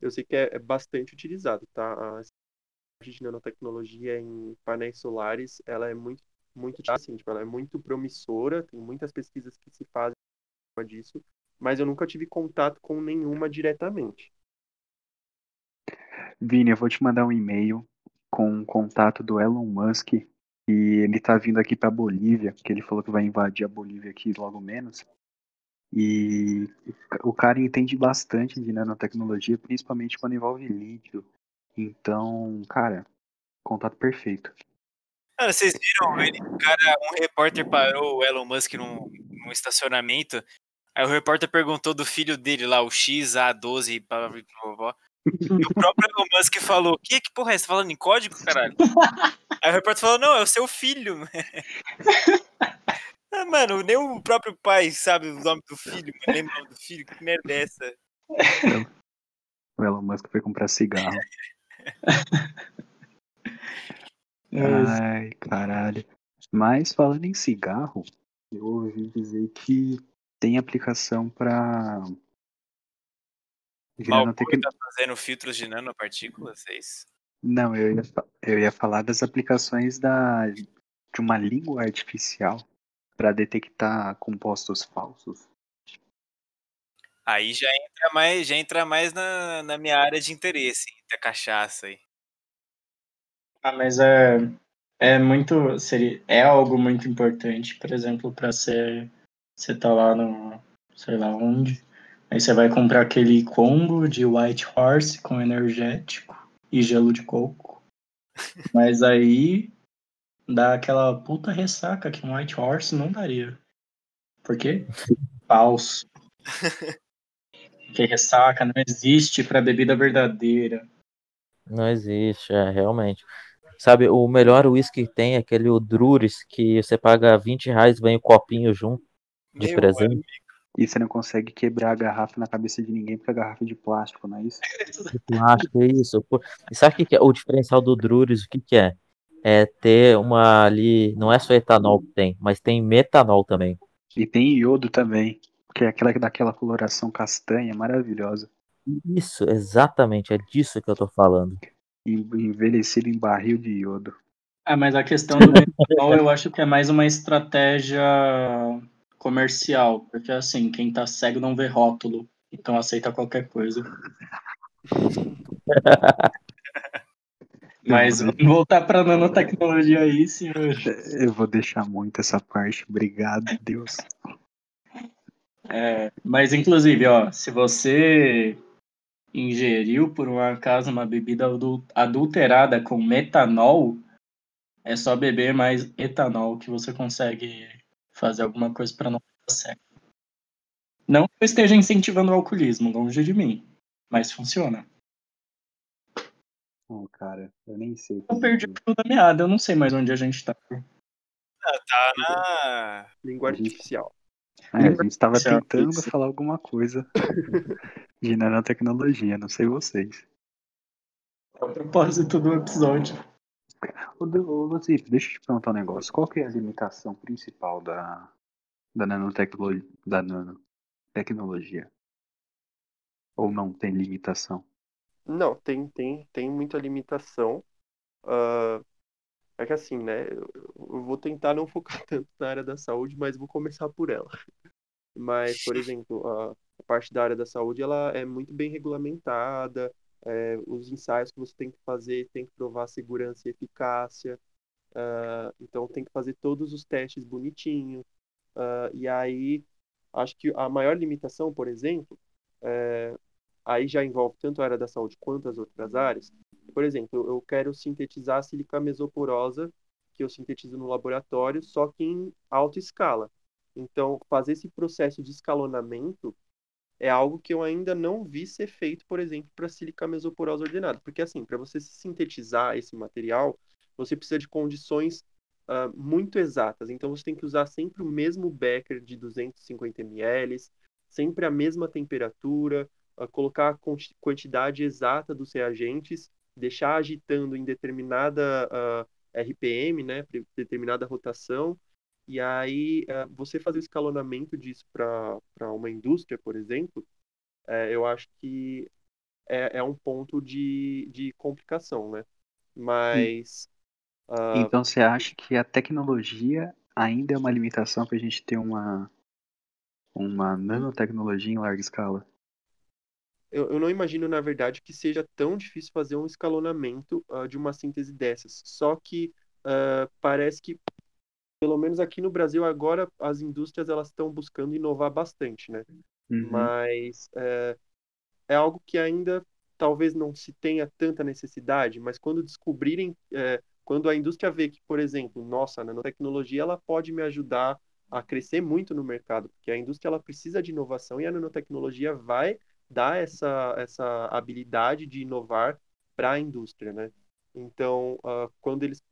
eu sei que é, é bastante utilizado, tá? De nanotecnologia em painéis solares, ela é muito, muito, assim, tipo, ela é muito promissora, tem muitas pesquisas que se fazem disso, mas eu nunca tive contato com nenhuma diretamente. Vini, eu vou te mandar um e-mail com um contato do Elon Musk e ele tá vindo aqui para Bolívia, que ele falou que vai invadir a Bolívia aqui logo menos. E o cara entende bastante de nanotecnologia, principalmente quando envolve lítio. Então, cara, contato perfeito. Cara, vocês viram, ele, cara, um repórter parou o Elon Musk num, num estacionamento. Aí o repórter perguntou do filho dele lá, o XA12, blá, blá, blá, blá, e o próprio Elon Musk falou: Que, que porra é? Você tá falando em código, caralho? Aí o repórter falou: Não, é o seu filho. ah, mano, nem o próprio pai sabe o nome do filho, lembra o nome do filho. Que merda é essa? O Elon Musk foi comprar cigarro. Ai, caralho. Mas falando em cigarro, eu ouvi dizer que tem aplicação para Malboro tá fazendo filtros de nanopartículas, é isso? Não, eu ia, eu ia falar das aplicações da, de uma língua artificial para detectar compostos falsos. Aí já entra mais, já entra mais na, na minha área de interesse, da cachaça aí. Ah, mas é, é muito. Seria, é algo muito importante, por exemplo, para ser. Você tá lá no. sei lá onde. Aí você vai comprar aquele combo de White Horse com energético e gelo de coco. Mas aí dá aquela puta ressaca que um White Horse não daria. Por quê? Falso. que ressaca não existe para bebida verdadeira. Não existe, é, realmente. Sabe, o melhor uísque que tem é aquele Druris, que você paga 20 reais vem o copinho junto de Meu presente. Amigo. E você não consegue quebrar a garrafa na cabeça de ninguém porque a garrafa é de plástico, não é isso? De plástico, é isso. E sabe o que, é? O diferencial do Druris, o que, que é? É ter uma ali. Não é só etanol que tem, mas tem metanol também. E tem iodo também, que é aquela daquela coloração castanha maravilhosa. Isso, exatamente, é disso que eu tô falando. Envelhecido em barril de iodo. Ah, mas a questão do metanol eu acho que é mais uma estratégia comercial, porque assim, quem tá cego não vê rótulo, então aceita qualquer coisa. Mas vamos voltar para nanotecnologia aí, senhor. Eu vou deixar muito essa parte. Obrigado, Deus. É, mas inclusive, ó, se você ingeriu por um acaso uma bebida adulterada com metanol, é só beber mais etanol que você consegue fazer alguma coisa para não ficar cego. Não que eu esteja incentivando o alcoolismo, longe de mim, mas funciona. Oh, cara, eu nem sei. Eu perdi tudo da meada, eu não sei mais onde a gente tá. Ah, tá na língua artificial. É, a gente estava tentando isso. falar alguma coisa de nanotecnologia, não sei vocês. É o propósito do episódio. Ô, Luzito, deixa eu te perguntar um negócio. Qual que é a limitação principal da, da nanotecnologia? Da nanotecnologia? Ou não tem limitação? Não, tem, tem, tem muita limitação. Uh, é que assim, né? Eu, vou tentar não focar tanto na área da saúde, mas vou começar por ela. Mas, por exemplo, a, parte da área da saúde ela é muito bem regulamentada é, os ensaios que você tem que fazer tem que provar segurança e eficácia, uh, então tem que fazer todos os testes bonitinho, uh, e aí acho que a maior limitação, por exemplo, é, aí já envolve tanto a área da saúde quanto as outras áreas, por exemplo, eu quero sintetizar a sílica mesoporosa, que eu sintetizo no laboratório, só que em alta escala. Então, fazer esse processo de escalonamento é algo que eu ainda não vi ser feito, por exemplo, para sílica mesoporosa ordenada. Porque, assim, para você sintetizar esse material, você precisa de condições uh, muito exatas. Então, você tem que usar sempre o mesmo becker de 250 ml, sempre a mesma temperatura, uh, colocar a quantidade exata dos reagentes, deixar agitando em determinada uh, RPM, né, determinada rotação, e aí, uh, você fazer o escalonamento disso para uma indústria, por exemplo, uh, eu acho que é, é um ponto de, de complicação, né? Mas. Uh... Então, você acha que a tecnologia ainda é uma limitação para a gente ter uma, uma nanotecnologia em larga escala? Eu, eu, não imagino, na verdade, que seja tão difícil fazer um escalonamento uh, de uma síntese dessas. Só que uh, parece que pelo menos aqui no Brasil agora as indústrias elas estão buscando inovar bastante, né? Uhum. Mas é, é, algo que ainda talvez não se tenha tanta necessidade, mas quando descobrirem, é, quando a indústria vê que, por exemplo, nossa, a nanotecnologia ela pode me ajudar a crescer muito no mercado, porque a indústria ela precisa de inovação e a nanotecnologia vai dar essa, essa habilidade de inovar para a indústria, né? Então, uh, quando eles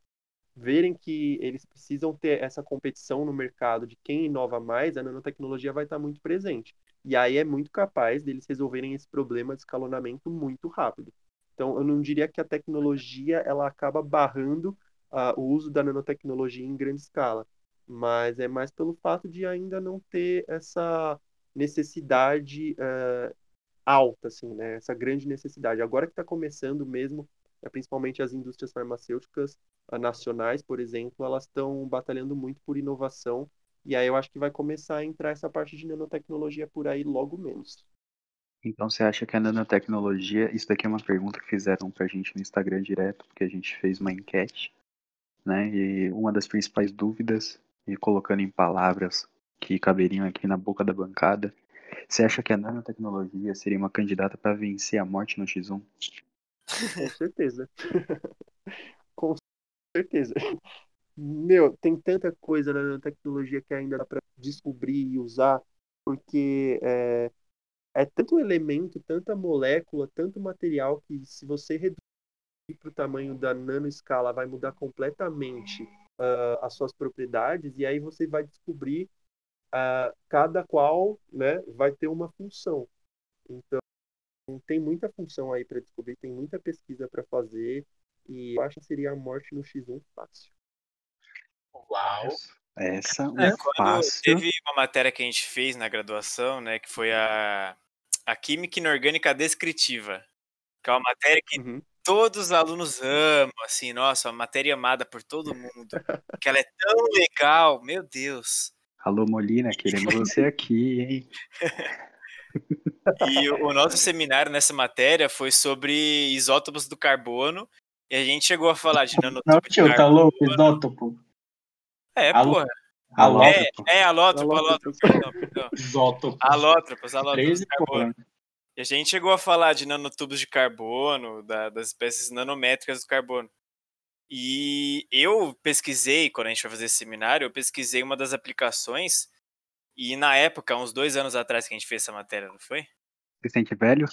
verem que eles precisam ter essa competição no mercado de quem inova mais, a nanotecnologia vai estar muito presente. E aí é muito capaz deles resolverem esse problema de escalonamento muito rápido. Então, eu não diria que a tecnologia ela acaba barrando uh, o uso da nanotecnologia em grande escala, mas é mais pelo fato de ainda não ter essa necessidade uh, alta, assim, né? Essa grande necessidade. Agora que está começando mesmo né, principalmente as indústrias farmacêuticas nacionais, por exemplo, elas estão batalhando muito por inovação. E aí eu acho que vai começar a entrar essa parte de nanotecnologia por aí logo menos. Então você acha que a nanotecnologia, isso daqui é uma pergunta que fizeram pra gente no Instagram direto, porque a gente fez uma enquete, né? E uma das principais dúvidas, e colocando em palavras que caberiam aqui na boca da bancada, você acha que a nanotecnologia seria uma candidata para vencer a morte no X1? Com certeza. Com certeza. Meu, tem tanta coisa na nanotecnologia que ainda dá para descobrir e usar, porque é, é tanto elemento, tanta molécula, tanto material que se você reduzir para o tamanho da nanoescala vai mudar completamente uh, as suas propriedades e aí você vai descobrir uh, cada qual né, vai ter uma função. Então tem muita função aí para descobrir, tem muita pesquisa para fazer e eu acho que seria a morte no X1 fácil. Uau! Essa é, é fácil. Teve uma matéria que a gente fez na graduação, né, que foi a a Química Inorgânica Descritiva, que é uma matéria que uhum. todos os alunos amam, assim, nossa, uma matéria amada por todo mundo, que ela é tão legal, meu Deus. Alô, Molina, queremos você aqui, hein? e o nosso seminário nessa matéria foi sobre isótopos do carbono, e a gente chegou a falar de nanotopo Não, tio, tá louco, isótopo. É, Alô. porra. Alótropo. É, é alótropo, alótropo, perdão, perdão. Isótopos. Alótropos, alótropos de carbono. E a gente chegou a falar de nanotubos de carbono, da, das espécies nanométricas do carbono. E eu pesquisei, quando a gente foi fazer esse seminário, eu pesquisei uma das aplicações, e na época, uns dois anos atrás que a gente fez essa matéria, não foi? Você sente velho?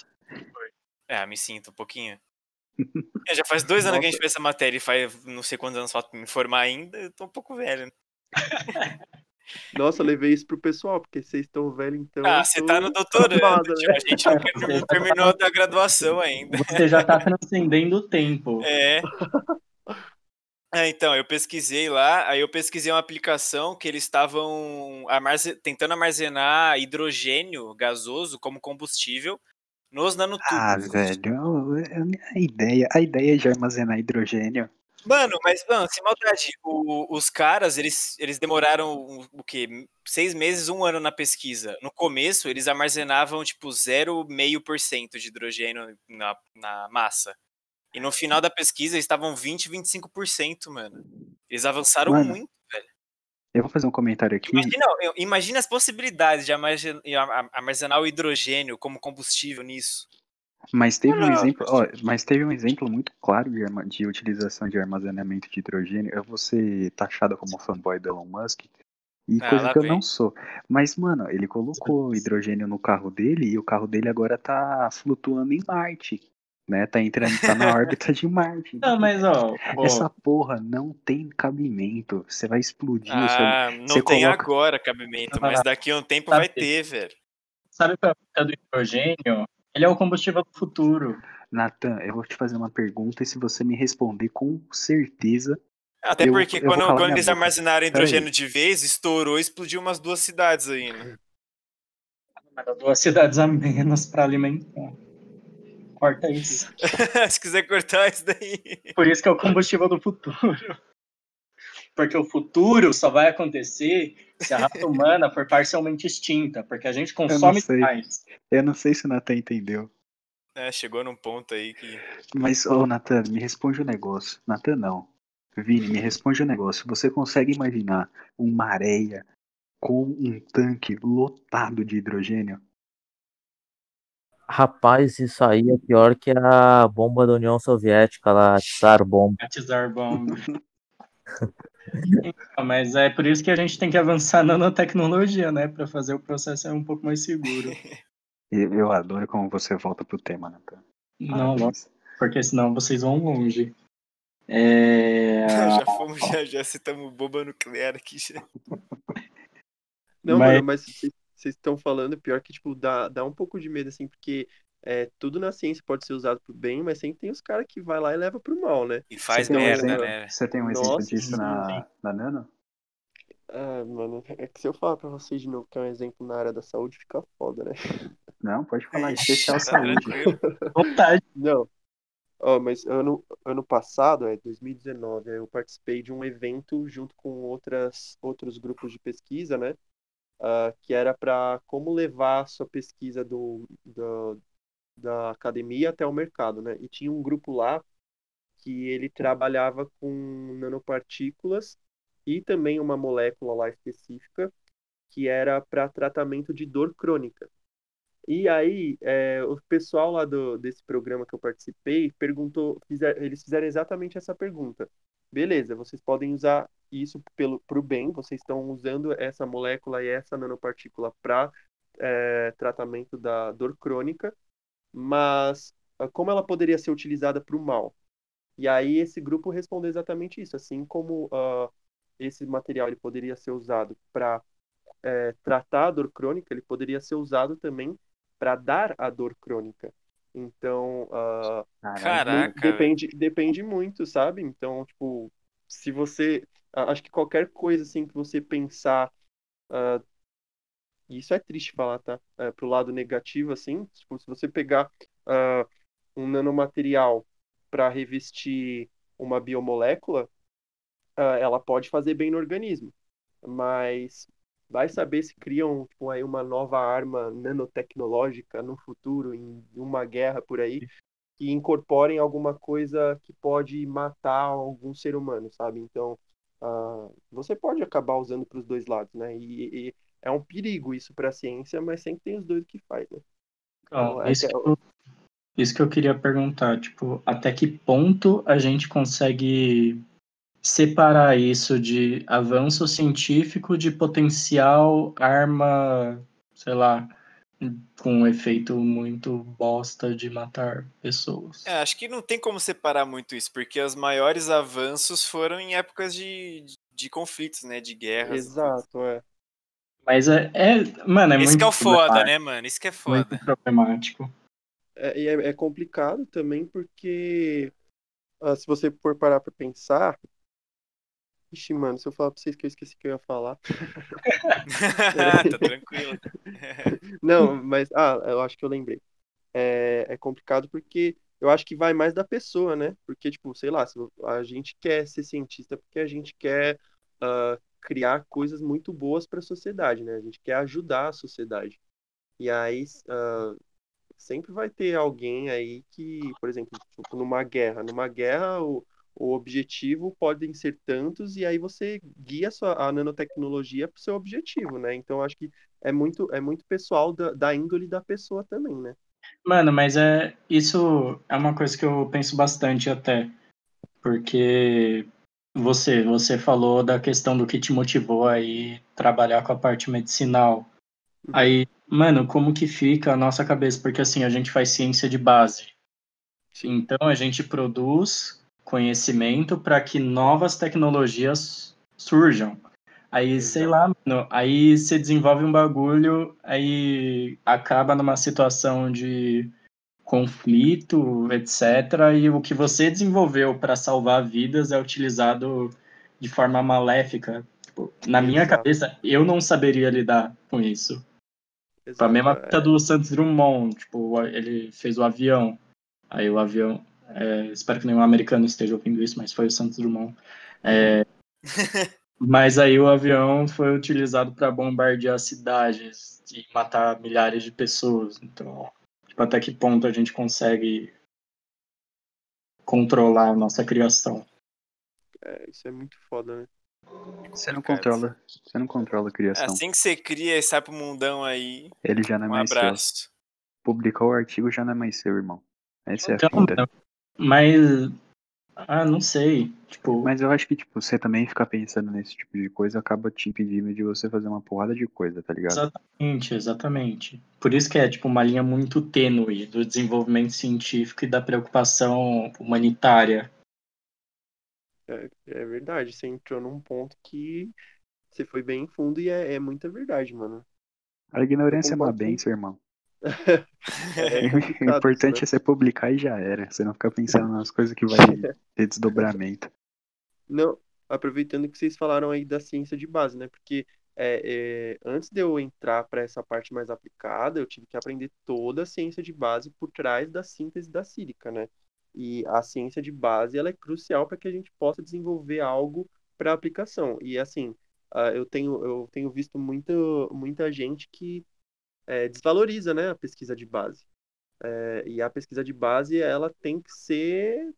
É, me sinto um pouquinho. é, já faz dois anos que a gente fez essa matéria e faz não sei quantos anos falta me informar ainda, eu tô um pouco velho. Né? Nossa, levei isso pro pessoal, porque vocês estão velhos, então. Ah, você tá no doutorado, né? tipo, a gente não, não terminou da graduação ainda. Você já tá transcendendo o tempo. É. É, então, eu pesquisei lá, aí eu pesquisei uma aplicação que eles estavam tentando armazenar hidrogênio gasoso como combustível nos nanotubos. Ah, velho, a ideia, a ideia de armazenar hidrogênio Mano, mas, mano, sem maldade, o, os caras, eles, eles demoraram o quê? Seis meses, um ano na pesquisa. No começo, eles armazenavam, tipo, 0,5% de hidrogênio na, na massa. E no final da pesquisa, eles estavam 20, 25%, mano. Eles avançaram mano, muito. Eu vou fazer um comentário aqui. Imagina, imagina as possibilidades de armazenar o hidrogênio como combustível nisso. Mas teve um exemplo, ó, mas teve um exemplo muito claro de, de utilização de armazenamento de hidrogênio. Eu vou ser taxado como fanboy do Elon Musk. E ah, coisa que eu não sou. Mas, mano, ele colocou hidrogênio no carro dele e o carro dele agora tá flutuando em Marte. Né? Tá entrando, tá na órbita de Marte. Não, mas ó, Essa porra não tem cabimento. Você vai explodir. Ah, seu, não tem coloca... agora cabimento, mas daqui a um tempo Sabe, vai ter, velho. Sabe qual é do hidrogênio? Ele é o combustível do futuro. Natan, eu vou te fazer uma pergunta e se você me responder com certeza. Até eu, porque eu quando, quando eles boca. armazenaram hidrogênio de vez, estourou e explodiu umas duas cidades ainda. Duas cidades a menos para alimentar. Corta isso. se quiser cortar isso daí. Por isso que é o combustível do futuro. Porque o futuro só vai acontecer se a raça humana for parcialmente extinta, porque a gente consome eu mais. Eu não sei se o Nathan entendeu. É, chegou num ponto aí que. Mas, ô Nathan, me responde um negócio. Nathan, não. Vini, me responde um negócio. Você consegue imaginar uma areia com um tanque lotado de hidrogênio? Rapaz, isso aí é pior que a bomba da União Soviética lá, a Tsar Bomb. A Tsar Bomb. Mas é por isso que a gente tem que avançar na nanotecnologia, né? Para fazer o processo um pouco mais seguro. Eu adoro como você volta pro tema, Natan. Não, não, porque senão vocês vão longe. É... já fomos, já, já citamos bomba nuclear aqui. Já. Não, mas, mano, mas vocês estão falando, pior que, tipo, dá, dá um pouco de medo, assim, porque é, tudo na ciência pode ser usado pro bem, mas sempre tem os caras que vai lá e leva pro mal, né? E faz merda, um exemplo, né? Você tem um exemplo Nossa, disso na, na Nano? Ah, mano, é que se eu falar pra vocês de novo que é um exemplo na área da saúde, fica foda, né? Não, pode falar, especial tá saúde. Vontade. Não. Oh, mas ano, ano passado, é 2019, eu participei de um evento junto com outras, outros grupos de pesquisa, né? Uh, que era para como levar a sua pesquisa do, do, da academia até o mercado, né? E tinha um grupo lá que ele trabalhava com nanopartículas e também uma molécula lá específica que era para tratamento de dor crônica. E aí, é, o pessoal lá do, desse programa que eu participei perguntou, fizer, eles fizeram exatamente essa pergunta. Beleza, vocês podem usar isso para o bem, vocês estão usando essa molécula e essa nanopartícula para é, tratamento da dor crônica, mas ah, como ela poderia ser utilizada para o mal? E aí esse grupo respondeu exatamente isso, assim como uh, esse material ele poderia ser usado para é, tratar a dor crônica, ele poderia ser usado também para dar a dor crônica. Então, uh, Caraca, depende, depende muito, sabe? Então, tipo, se você. Acho que qualquer coisa assim que você pensar. Uh, isso é triste falar, tá? Uh, pro lado negativo, assim, tipo, se você pegar uh, um nanomaterial para revestir uma biomolécula, uh, ela pode fazer bem no organismo. Mas Vai saber se criam tipo, aí uma nova arma nanotecnológica no futuro, em uma guerra por aí, que incorporem alguma coisa que pode matar algum ser humano, sabe? Então, uh, você pode acabar usando para os dois lados, né? E, e, é um perigo isso para a ciência, mas sempre tem os dois que faz, né? Então, isso, que eu, isso que eu queria perguntar, tipo, até que ponto a gente consegue separar isso de avanço científico de potencial arma, sei lá, com um efeito muito bosta de matar pessoas. É, acho que não tem como separar muito isso, porque os maiores avanços foram em épocas de, de conflitos, né, de guerras. Exato, é. Mas é, é mano, é Esse muito que é o foda, né, mano? Isso que é foda. Muito problemático. É, e é, é complicado também porque uh, se você for parar para pensar, Ixi, mano, se eu falar pra vocês que eu esqueci que eu ia falar. tá tranquilo. Não, mas, ah, eu acho que eu lembrei. É, é complicado porque eu acho que vai mais da pessoa, né? Porque, tipo, sei lá, a gente quer ser cientista porque a gente quer uh, criar coisas muito boas para a sociedade, né? A gente quer ajudar a sociedade. E aí, uh, sempre vai ter alguém aí que, por exemplo, tipo, numa guerra, numa guerra, o, o objetivo podem ser tantos e aí você guia a, sua, a nanotecnologia para o seu objetivo, né? Então acho que é muito é muito pessoal da, da índole da pessoa também, né? Mano, mas é isso é uma coisa que eu penso bastante até, porque você você falou da questão do que te motivou aí trabalhar com a parte medicinal. Uhum. Aí, mano, como que fica a nossa cabeça? Porque assim, a gente faz ciência de base. Sim. Então a gente produz conhecimento para que novas tecnologias surjam. Aí, sei lá, mano, aí você desenvolve um bagulho, aí acaba numa situação de conflito, etc. E o que você desenvolveu para salvar vidas é utilizado de forma maléfica. Tipo, na Exato. minha cabeça, eu não saberia lidar com isso. Exato, a mesma é. do Santos Drummond, tipo, ele fez o avião. Aí o avião, é, espero que nenhum americano esteja ouvindo isso, mas foi o Santos Dumont. É, mas aí o avião foi utilizado para bombardear cidades e matar milhares de pessoas. Então, tipo, até que ponto a gente consegue controlar a nossa criação? É, isso é muito foda, né? Você não controla, você não controla a criação. Assim que você cria e sai pro mundão aí. Ele já não é um mais abraço. seu. Publicou o artigo já não é mais seu, irmão. Essa é então, a fita. Mas. Ah, não sei. Tipo. Mas eu acho que, tipo, você também ficar pensando nesse tipo de coisa acaba te impedindo de você fazer uma porrada de coisa, tá ligado? Exatamente, exatamente. Por isso que é, tipo, uma linha muito tênue do desenvolvimento científico e da preocupação humanitária. É, é verdade, você entrou num ponto que você foi bem fundo e é, é muita verdade, mano. A ignorância é uma benção, irmão. É, o importante né? é você publicar e já era. Você não ficar pensando nas coisas que vai ter desdobramento. Não, aproveitando que vocês falaram aí da ciência de base, né? Porque é, é, antes de eu entrar para essa parte mais aplicada, eu tive que aprender toda a ciência de base por trás da síntese da sílica, né? E a ciência de base ela é crucial para que a gente possa desenvolver algo para aplicação. E assim, uh, eu tenho eu tenho visto muito, muita gente que é, desvaloriza, né, a pesquisa de base. É, e a pesquisa de base ela tem que ser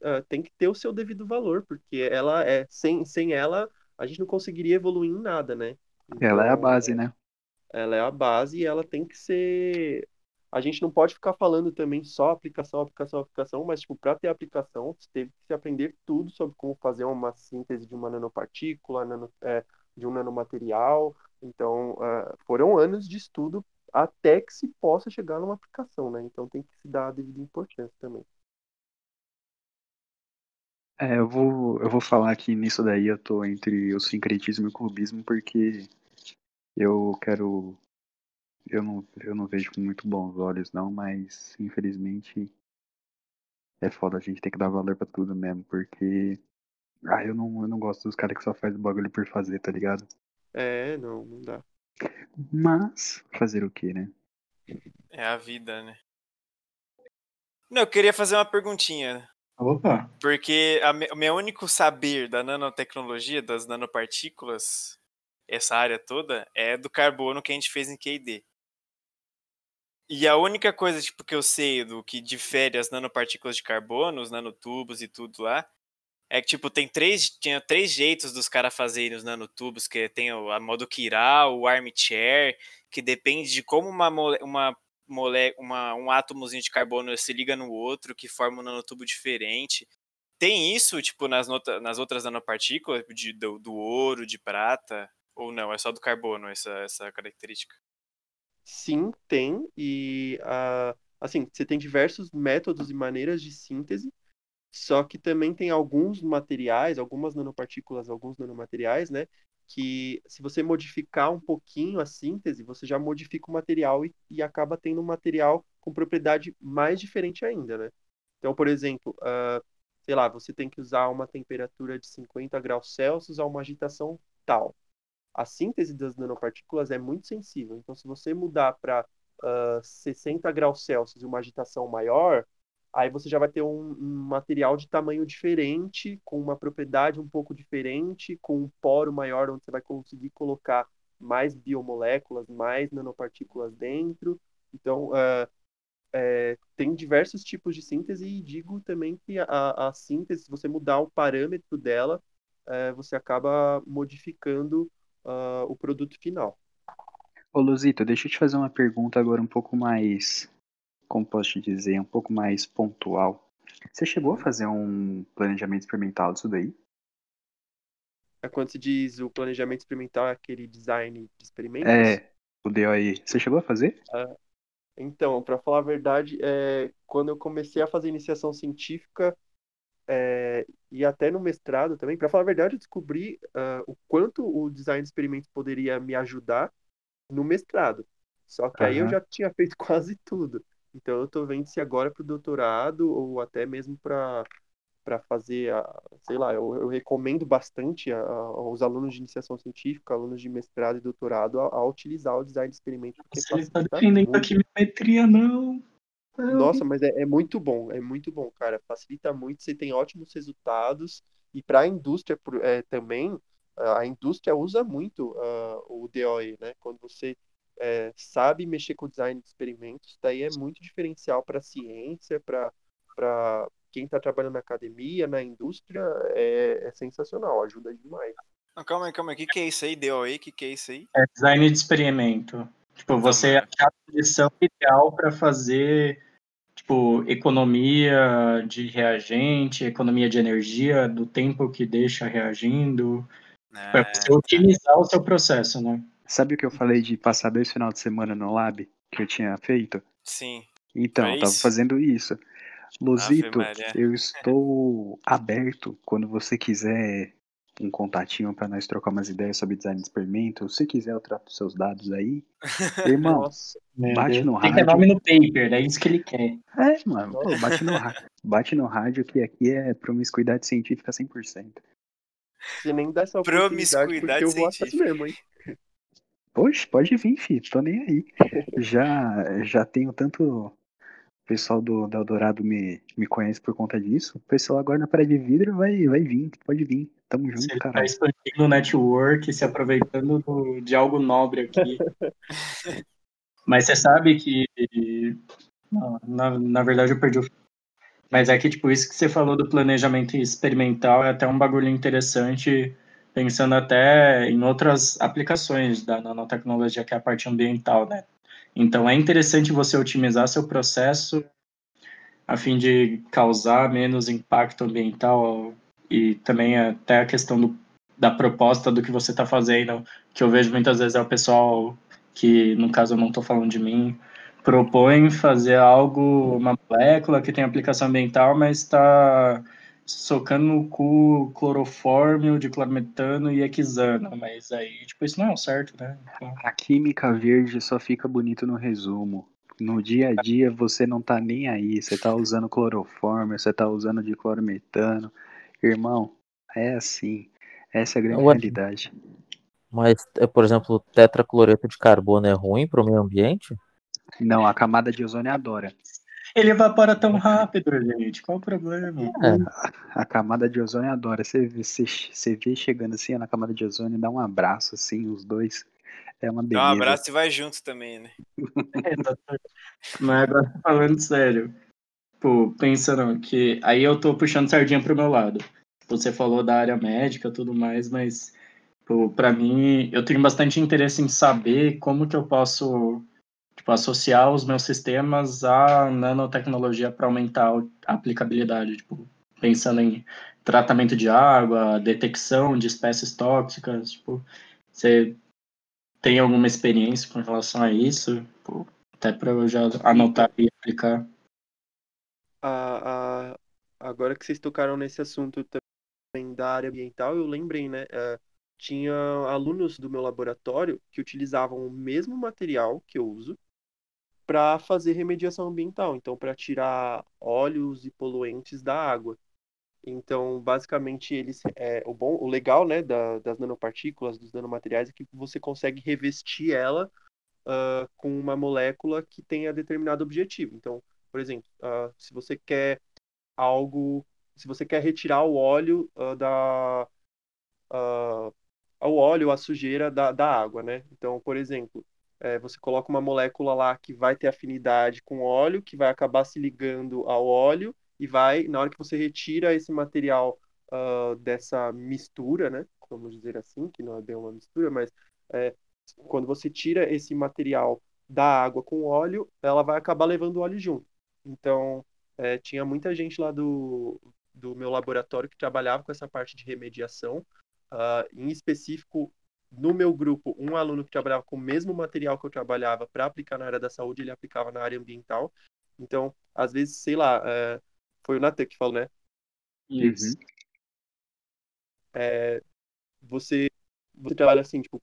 uh, tem que ter o seu devido valor, porque ela é sem, sem ela a gente não conseguiria evoluir em nada, né? Então, ela é a então, base, né? Ela é a base e ela tem que ser a gente não pode ficar falando também só aplicação, aplicação, aplicação, mas tipo, para ter aplicação, você teve que se aprender tudo sobre como fazer uma síntese de uma nanopartícula, nano, é, de um nanomaterial. Então, uh, foram anos de estudo até que se possa chegar numa aplicação, né? Então tem que se dar a devida importância também. É, eu vou, eu vou falar que nisso daí eu tô entre o sincretismo e o clubismo, porque eu quero. Eu não, eu não vejo com muito bons olhos, não, mas infelizmente é foda a gente ter que dar valor pra tudo mesmo, porque. Ah, eu não, eu não gosto dos caras que só faz o bagulho por fazer, tá ligado? É, não, não dá. Mas, fazer o que, né? É a vida, né? Não, eu queria fazer uma perguntinha. Opa! Porque a me, o meu único saber da nanotecnologia, das nanopartículas, essa área toda, é do carbono que a gente fez em QD. E a única coisa tipo, que eu sei do que difere as nanopartículas de carbono, os nanotubos e tudo lá, é que tipo, tem três, tinha três jeitos dos caras fazerem os nanotubos, que tem a modo Kiral, o armchair, que depende de como uma, uma mole, uma, um átomozinho de carbono se liga no outro, que forma um nanotubo diferente. Tem isso, tipo, nas, nota, nas outras nanopartículas, de, do, do, ouro, de prata, ou não? É só do carbono essa, essa característica? Sim, tem. E, uh, assim, você tem diversos métodos e maneiras de síntese, só que também tem alguns materiais, algumas nanopartículas, alguns nanomateriais, né, que se você modificar um pouquinho a síntese, você já modifica o material e, e acaba tendo um material com propriedade mais diferente ainda, né? Então, por exemplo, uh, sei lá, você tem que usar uma temperatura de 50 graus Celsius a uma agitação tal. A síntese das nanopartículas é muito sensível. Então, se você mudar para uh, 60 graus Celsius e uma agitação maior, aí você já vai ter um, um, material de tamanho diferente, com uma propriedade um pouco diferente, com um poro maior, onde você vai conseguir colocar mais biomoléculas, mais nanopartículas dentro. Então, uh, é, tem diversos tipos de síntese e digo também que a, a síntese, se você mudar o parâmetro dela, é, você acaba modificando uh, o produto final. Ô Luzito, deixa eu te fazer uma pergunta agora um pouco mais como posso te dizer, um pouco mais pontual. Você chegou a fazer um planejamento experimental disso daí? É quando se diz o planejamento experimental, é aquele design de experimentos? É, o DOI. Você chegou a fazer? Ah, então, para falar a verdade, é, quando eu comecei a fazer iniciação científica é, e até no mestrado também, para falar a verdade, eu descobri uh, o quanto o design de experimentos poderia me ajudar no mestrado. Só que uhum. aí eu já tinha feito quase tudo. Então eu estou vendo se agora para o doutorado ou até mesmo para para fazer, a, sei lá, eu, eu recomendo bastante a, a, aos alunos de iniciação científica, alunos de mestrado e doutorado, a, utilizar o design de experimento. Você está defendendo a quimiometria, não. Nossa, mas é, é, muito bom, é muito bom, cara. Facilita muito, você tem ótimos resultados. E para a indústria é, também, a indústria usa muito uh, o DOE, né? Quando você é, sabe mexer com o design de experimentos, daí é muito diferencial para a ciência, para quem está trabalhando na academia, na indústria, é, é sensacional, ajuda demais. Não, calma aí, calma aí, o que, que é isso aí? Deu aí, o que, que é isso aí? É design de experimento. Tipo, você achar a condição ideal para fazer tipo, economia de reagente, economia de energia, do tempo que deixa reagindo, é, para você otimizar o seu processo, né? Sabe o que eu falei de passar dois final de semana no lab que eu tinha feito? Sim. Então, eu tava fazendo isso. Luzito, eu estou aberto quando você quiser um contatinho para nós trocar umas ideias sobre design de experimento. Se quiser, eu trato seus dados aí. Irmão, Nossa, bate no rádio. Tem nome no paper, é isso que ele quer. É, mano, pô, bate, no, bate no rádio que aqui é promiscuidade científica 100%. Você nem dá essa promiscuidade porque eu vou atrás mesmo, hein? Poxa, pode vir, filho, tô nem aí. Já, já tenho tanto, pessoal do, do Eldorado me, me conhece por conta disso. O pessoal agora na parede de vidro vai, vai vir, pode vir. Tamo junto, Você cara. tá expandindo o network, se aproveitando do, de algo nobre aqui. Mas você sabe que. Não, na, na verdade, eu perdi o. Mas é que, tipo, isso que você falou do planejamento experimental é até um bagulho interessante, pensando até em outras aplicações da nanotecnologia, que é a parte ambiental, né? Então, é interessante você otimizar seu processo a fim de causar menos impacto ambiental e também até a questão do, da proposta do que você está fazendo, que eu vejo muitas vezes é o pessoal que, no caso, eu não estou falando de mim, propõe fazer algo, uma molécula que tem aplicação ambiental, mas está socando no cu clorofórmio, diclorometano e hexano, mas aí, tipo, isso não é o certo, né? Então... A química verde só fica bonito no resumo. No dia a dia você não tá nem aí, você tá usando clorofórmio, você tá usando diclorometano. Irmão, é assim. Essa é a grande Ué. realidade. Mas, é, por exemplo, o tetracloreto de carbono é ruim para o meio ambiente? Não, a camada de ozônio adora. Ele evapora tão rápido, gente. Qual o problema? É, A camada de ozônio adora. Você vê, você, você vê chegando assim na camada de ozônio, dá um abraço assim, os dois. É uma Dá beleza. um abraço e vai junto também, né? Mas agora falando sério, pô, pensando que aí eu tô puxando sardinha pro meu lado. Você falou da área médica e tudo mais, mas pô, pra mim eu tenho bastante interesse em saber como que eu posso tipo, associar os meus sistemas à nanotecnologia para aumentar a aplicabilidade, tipo, pensando em tratamento de água, detecção de espécies tóxicas, tipo, você tem alguma experiência com relação a isso? Pô, até para eu já anotar e aplicar. a, a- agora que vocês tocaram nesse assunto também da área ambiental, eu lembrei, né? é, tinha alunos do meu laboratório que utilizavam o mesmo material que eu uso para fazer remediação ambiental, então para tirar óleos e poluentes da água. Então, basicamente, eles é, o bom, o legal, né, da- das nanopartículas, dos nanomateriais é que você consegue revestir ela ah, com uma molécula que tenha determinado objetivo. Então, por exemplo, ah, se você quer algo, se você quer retirar o óleo ah, da o óleo, a sujeira da, da água, né? Então, por exemplo, eh, você coloca uma molécula lá que vai ter afinidade com óleo, que vai acabar se ligando ao óleo e vai, na hora que você retira esse material ah, dessa mistura, né? Vamos dizer assim, que não é bem uma mistura, mas eh, quando você tira esse material da água com óleo, ela vai acabar levando o óleo junto. Então, eh, tinha muita gente lá do, do meu laboratório que trabalhava com essa parte de remediação. Ah, em específico, no meu grupo, um aluno que trabalhava com o mesmo material que eu trabalhava para aplicar na área da saúde, ele aplicava na área ambiental. Então, às vezes, sei lá, eh, foi o Natan que falou, né? Isso. É, você, você trabalha assim, tipo,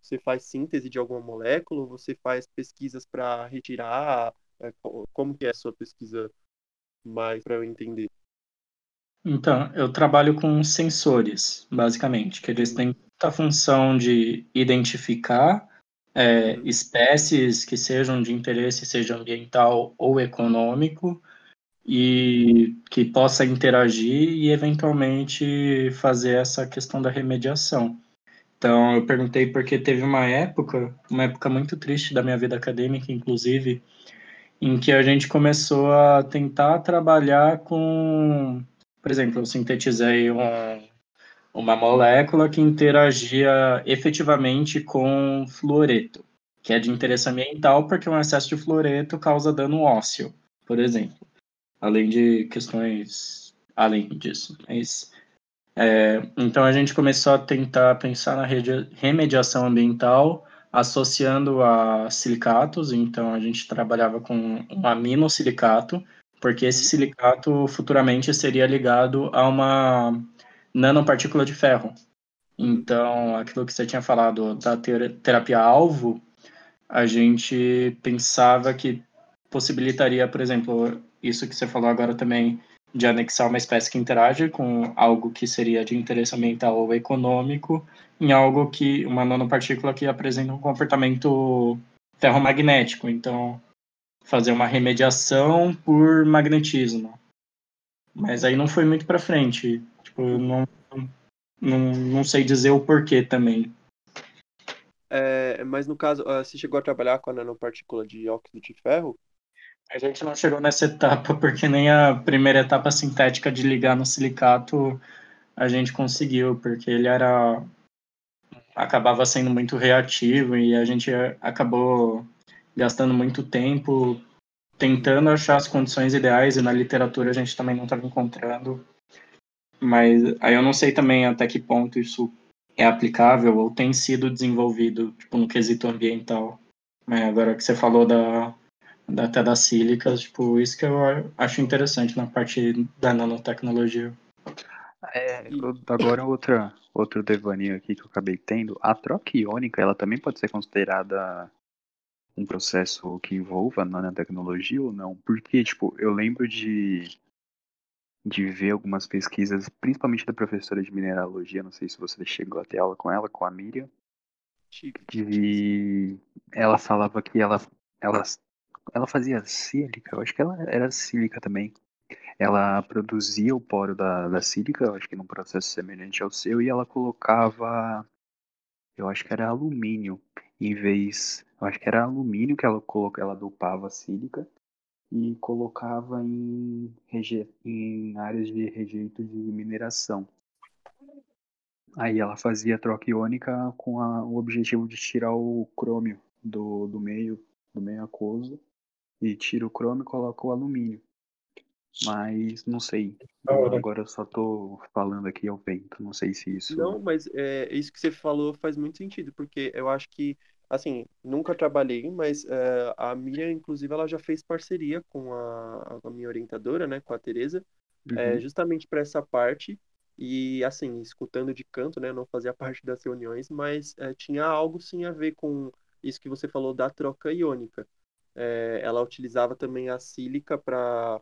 você faz síntese de alguma molécula, você faz pesquisas para retirar, é, co- como que é a sua pesquisa mais para eu entender? Então, eu trabalho com sensores, basicamente, que eles têm a função de identificar é, Uhum. espécies que sejam de interesse, seja ambiental ou econômico, e que possa interagir e eventualmente fazer essa questão da remediação. Então, eu perguntei porque teve uma época, uma época muito triste da minha vida acadêmica, inclusive, em que a gente começou a tentar trabalhar com, por exemplo, eu sintetizei um- uma molécula que interagia efetivamente com fluoreto, que é de interesse ambiental porque um excesso de fluoreto causa dano ósseo, por exemplo, além de questões além disso. Mas, é, então a gente começou a tentar pensar na remediação ambiental associando a silicatos, então a gente trabalhava com um aminosilicato, porque esse silicato futuramente seria ligado a uma nanopartícula de ferro. Então, aquilo que você tinha falado da ter- terapia-alvo, a gente pensava que possibilitaria, por exemplo, isso que você falou agora também, de anexar uma espécie que interage com algo que seria de interesse ambiental ou econômico, em algo que, uma nanopartícula que apresenta um comportamento ferromagnético. Então, fazer uma remediação por magnetismo. Mas aí não foi muito para frente. Tipo, eu não, não, não sei dizer o porquê também. É, mas no caso, ah, você chegou a trabalhar com a nanopartícula de óxido de ferro? A gente não chegou nessa etapa porque nem a primeira etapa sintética de ligar no silicato a gente conseguiu, porque ele era acabava sendo muito reativo e a gente acabou gastando muito tempo tentando achar as condições ideais e na literatura a gente também não estava encontrando. Mas aí eu não sei também até que ponto isso é aplicável ou tem sido desenvolvido tipo, no quesito ambiental. Mas agora que você falou da, da, até das sílicas, tipo, isso que eu acho interessante na parte da nanotecnologia. É, agora outra, outro devaneio aqui que eu acabei tendo. A troca iônica, ela também pode ser considerada um processo que envolva nanotecnologia ou não? Porque, tipo, eu lembro de, de ver algumas pesquisas, principalmente da professora de mineralogia, não sei se você chegou até aula com ela, com a Miriam, e ela falava que ela, ela, ela fazia sílica, eu acho que ela era sílica também. Ela produzia o poro da, da sílica, eu acho que num processo semelhante ao seu, e ela colocava, eu acho que era alumínio, em vez eu acho que era alumínio que ela colocava, ela dopava a sílica e colocava em, em áreas de rejeito de mineração. Aí ela fazia troca iônica com a... o objetivo de tirar o crômio do, do meio do meio aquoso e tira o crômio e coloca o alumínio. Mas não sei. agora eu só tô falando aqui ao vento. Não sei se isso. Não, mas é, isso que você falou faz muito sentido, porque eu acho que assim, nunca trabalhei, mas uh, a Miriam, inclusive, ela já fez parceria com a, a minha orientadora, né, com a Tereza, uhum. é, justamente para essa parte. E, assim, escutando de canto, né, não fazia parte das reuniões, mas é, tinha algo sim a ver com isso que você falou da troca iônica. É, ela utilizava também a sílica para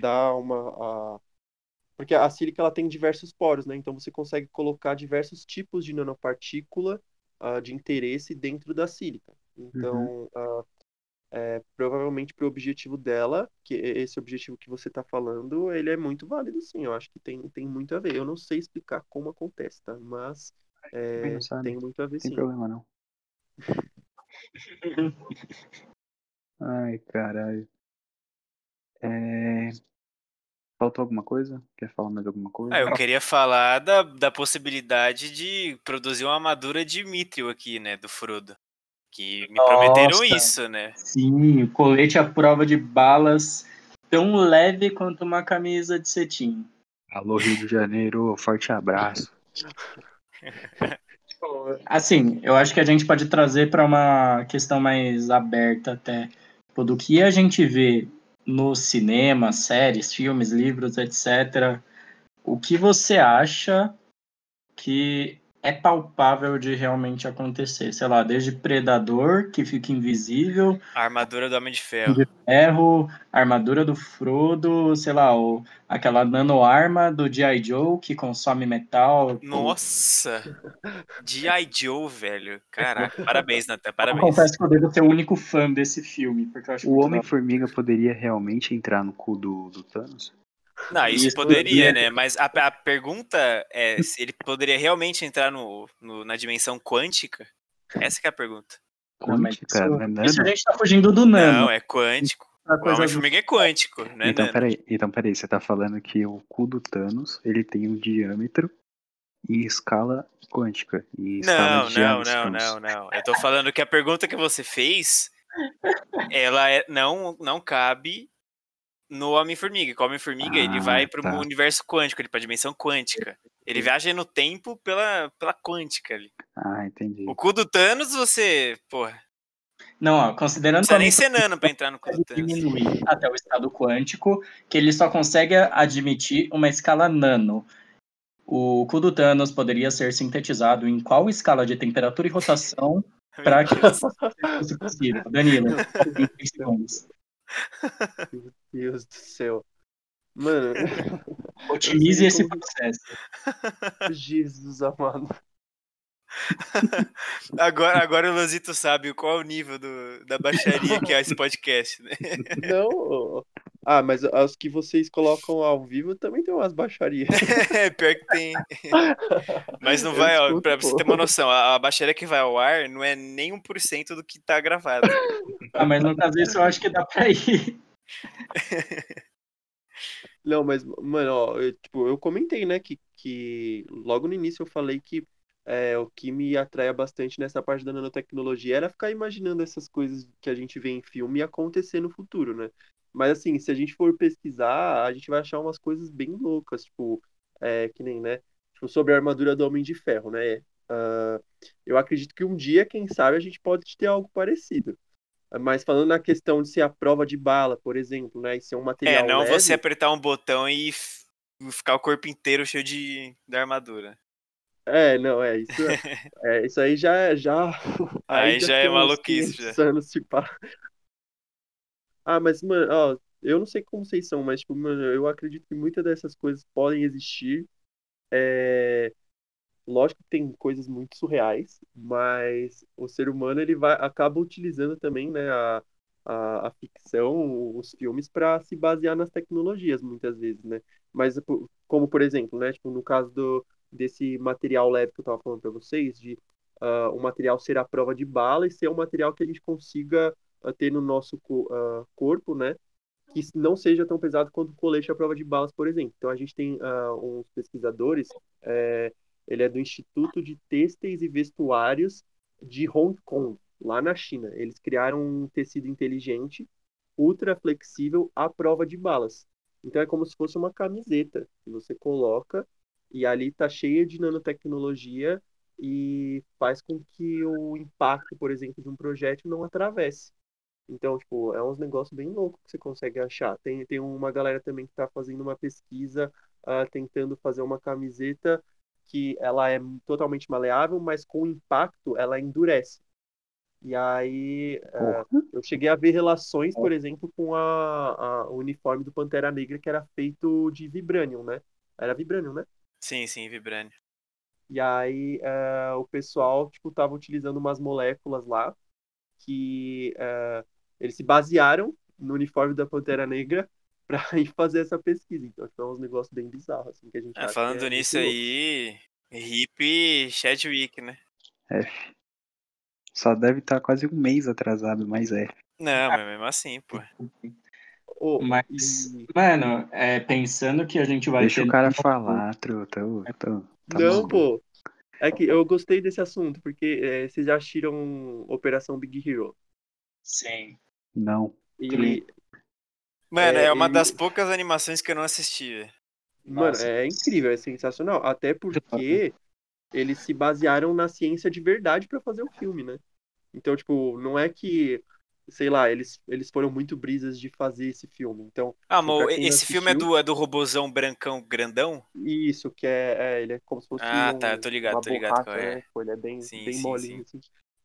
dar uma. A... Porque a sílica ela tem diversos poros, né? Então você consegue colocar diversos tipos de nanopartícula uh, de interesse dentro da sílica. Então, uhum. uh, é, provavelmente para o objetivo dela, que esse objetivo que você está falando, ele é muito válido, sim. Eu acho que tem, tem muito a ver. Eu não sei explicar como acontece, tá? Mas é, tem muito a ver, tem sim. Tem problema, não. Ai, caralho. É... Faltou alguma coisa? Quer falar mais alguma coisa? Ah, eu queria falar da, da possibilidade de produzir uma armadura de Mithril aqui, né, do Frodo. Que me Nossa, prometeram isso, né? Sim, o colete à prova de balas tão leve quanto uma camisa de cetim. Alô, Rio de Janeiro, forte abraço. assim, eu acho que a gente pode trazer para uma questão mais aberta até. Tipo, do que a gente vê no cinema, séries, filmes, livros, etc. O que você acha que é palpável de realmente acontecer? Sei lá, desde Predador, que fica invisível. A armadura do Homem de Ferro. De ferro, a armadura do Frodo, sei lá, o, aquela nanoarma do G.I. Joe que consome metal. Nossa! G.I. Joe, velho. Caraca, parabéns, Nathan, parabéns. Eu confesso que eu devo ser o único fã desse filme. Porque eu acho o Homem-Formiga poderia realmente entrar no cu do, do Thanos? Não, isso, isso poderia, né? Mas a, a, pergunta é se ele poderia realmente entrar no, no, na dimensão quântica. Essa é a pergunta. Quântica? Não, isso, é isso a gente tá fugindo do nano. Não, é quântico. O Homem-Formiga é quântico, né? Então, peraí, então, peraí, você tá falando que o cu do Thanos, ele tem um diâmetro e escala quântica. E escala não, não, não, não, não. Eu tô falando que a pergunta que você fez, ela é, não, não cabe no Homem-Formiga. O Homem-Formiga, ah, ele vai para o tá. universo quântico, ele para a dimensão quântica. Ele viaja no tempo pela, pela quântica ali. Ah, entendi. O cu do Thanos, você, porra. Não, ó, considerando que. Não nem ser nano pra entrar no cu do Thanos. diminuir até o estado quântico, que ele só consegue admitir uma escala nano. O cu do Thanos poderia ser sintetizado em qual escala de temperatura e rotação para que fosse possível? Danilo, 30 segundos. Meu Deus do céu. Mano. Otimize esse processo. Jesus amado. agora, agora o Lozito sabe qual é o nível do, da baixaria que é esse podcast, né? Não. Ah, mas as que vocês colocam ao vivo também tem umas baixarias. é, pior que tem. Mas não vai, ó, pra você ter uma noção, a, a baixaria que vai ao ar não é nem 1% do que tá gravado. Ah, mas no caso disso eu acho que dá pra ir. Não, mas, mano, ó, eu, tipo, eu comentei, né, que, que logo no início eu falei que é, o que me atrai bastante nessa parte da nanotecnologia era ficar imaginando essas coisas que a gente vê em filme acontecer no futuro, né? Mas, assim, se a gente for pesquisar, a gente vai achar umas coisas bem loucas, tipo, é, que nem, né, tipo, sobre a armadura do Homem de Ferro, né? Uh, eu acredito que um dia, quem sabe, a gente pode ter algo parecido. Mas falando na questão de ser a prova de bala, por exemplo, né? E ser um material. É, não leve, você apertar um botão e ficar o corpo inteiro cheio de, de armadura. É, não, é isso. É, é isso aí já já. Aí, aí já, já é maluquice. Já. Anos, tipo... Ah, mas, mano, ó, eu não sei como vocês são, mas, tipo, mano, eu acredito que muitas dessas coisas podem existir. É... Lógico que tem coisas muito surreais, mas o ser humano ele vai acaba utilizando também, né, a, a, a ficção, os filmes para se basear nas tecnologias muitas vezes, né? Mas como por exemplo, né, tipo no caso do desse material leve que eu estava falando para vocês, de uh, o material ser a prova de bala e ser um material que a gente consiga uh, ter no nosso uh, corpo, né? Que não seja tão pesado quanto o colete à prova de balas, por exemplo. Então a gente tem uns pesquisadores é, ele é do Instituto de Têxteis e Vestuários de Hong Kong, lá na China. Eles criaram um tecido inteligente, ultra flexível à prova de balas. Então é como se fosse uma camiseta que você coloca e ali está cheia de nanotecnologia e faz com que o impacto, por exemplo, de um projétil não atravesse. Então, tipo, é uns negócios bem loucos que você consegue achar. Tem, tem uma galera também que está fazendo uma pesquisa uh, tentando fazer uma camiseta que ela é totalmente maleável, mas com impacto ela endurece. E aí uh, eu cheguei a ver relações, por exemplo, com a, a, o uniforme do Pantera Negra que era feito de vibranium, né? Era vibranium, né? Sim, sim, vibranium. E aí uh, o pessoal, tipo, tava utilizando umas moléculas lá que uh, eles se basearam no uniforme da Pantera Negra pra ir fazer essa pesquisa. Então, tipo, é uns negócios bem bizarros, assim, que a gente é, Falando é nisso aí, hip Chadwick, né? F. Só deve estar tá quase um mês atrasado, mas é. Não, mas mesmo assim, pô. Oh, mas, e... mano, é, pensando que a gente vai Deixa ter... o cara falar, truta. Tô, tá Não, pô. É que eu gostei desse assunto, porque é, vocês já assistiram Operação Big Hero? Sim. Não. E, Mano, é, é uma das poucas animações que eu não assisti. Mano, Nossa. é incrível, é sensacional. Até porque eles se basearam na ciência de verdade para fazer o filme, né? Então, tipo, não é que, sei lá, eles, eles foram muito brisas de fazer esse filme. Então, ah, amor, esse assistiu... filme é do, é do robozão brancão grandão? Isso, que é, é ele é como se fosse Ah, um, tá, tô ligado, tô ligado borracha, é. Né? Ele é bem, sim, bem sim, molinho, sim. assim.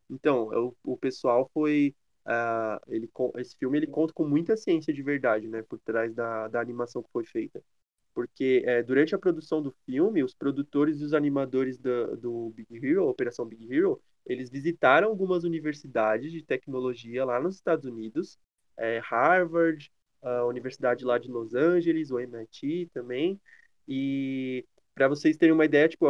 Então, o, o pessoal foi Uh, ele, esse filme ele conta com muita ciência de verdade, né, por trás da, da animação que foi feita. Porque é, durante a produção do filme, os produtores e os animadores do, do Big Hero, Operação Big Hero, eles visitaram algumas universidades de tecnologia lá nos Estados Unidos, é, Harvard, a Universidade lá de Los Angeles, o MIT também. E para vocês terem uma ideia, tipo,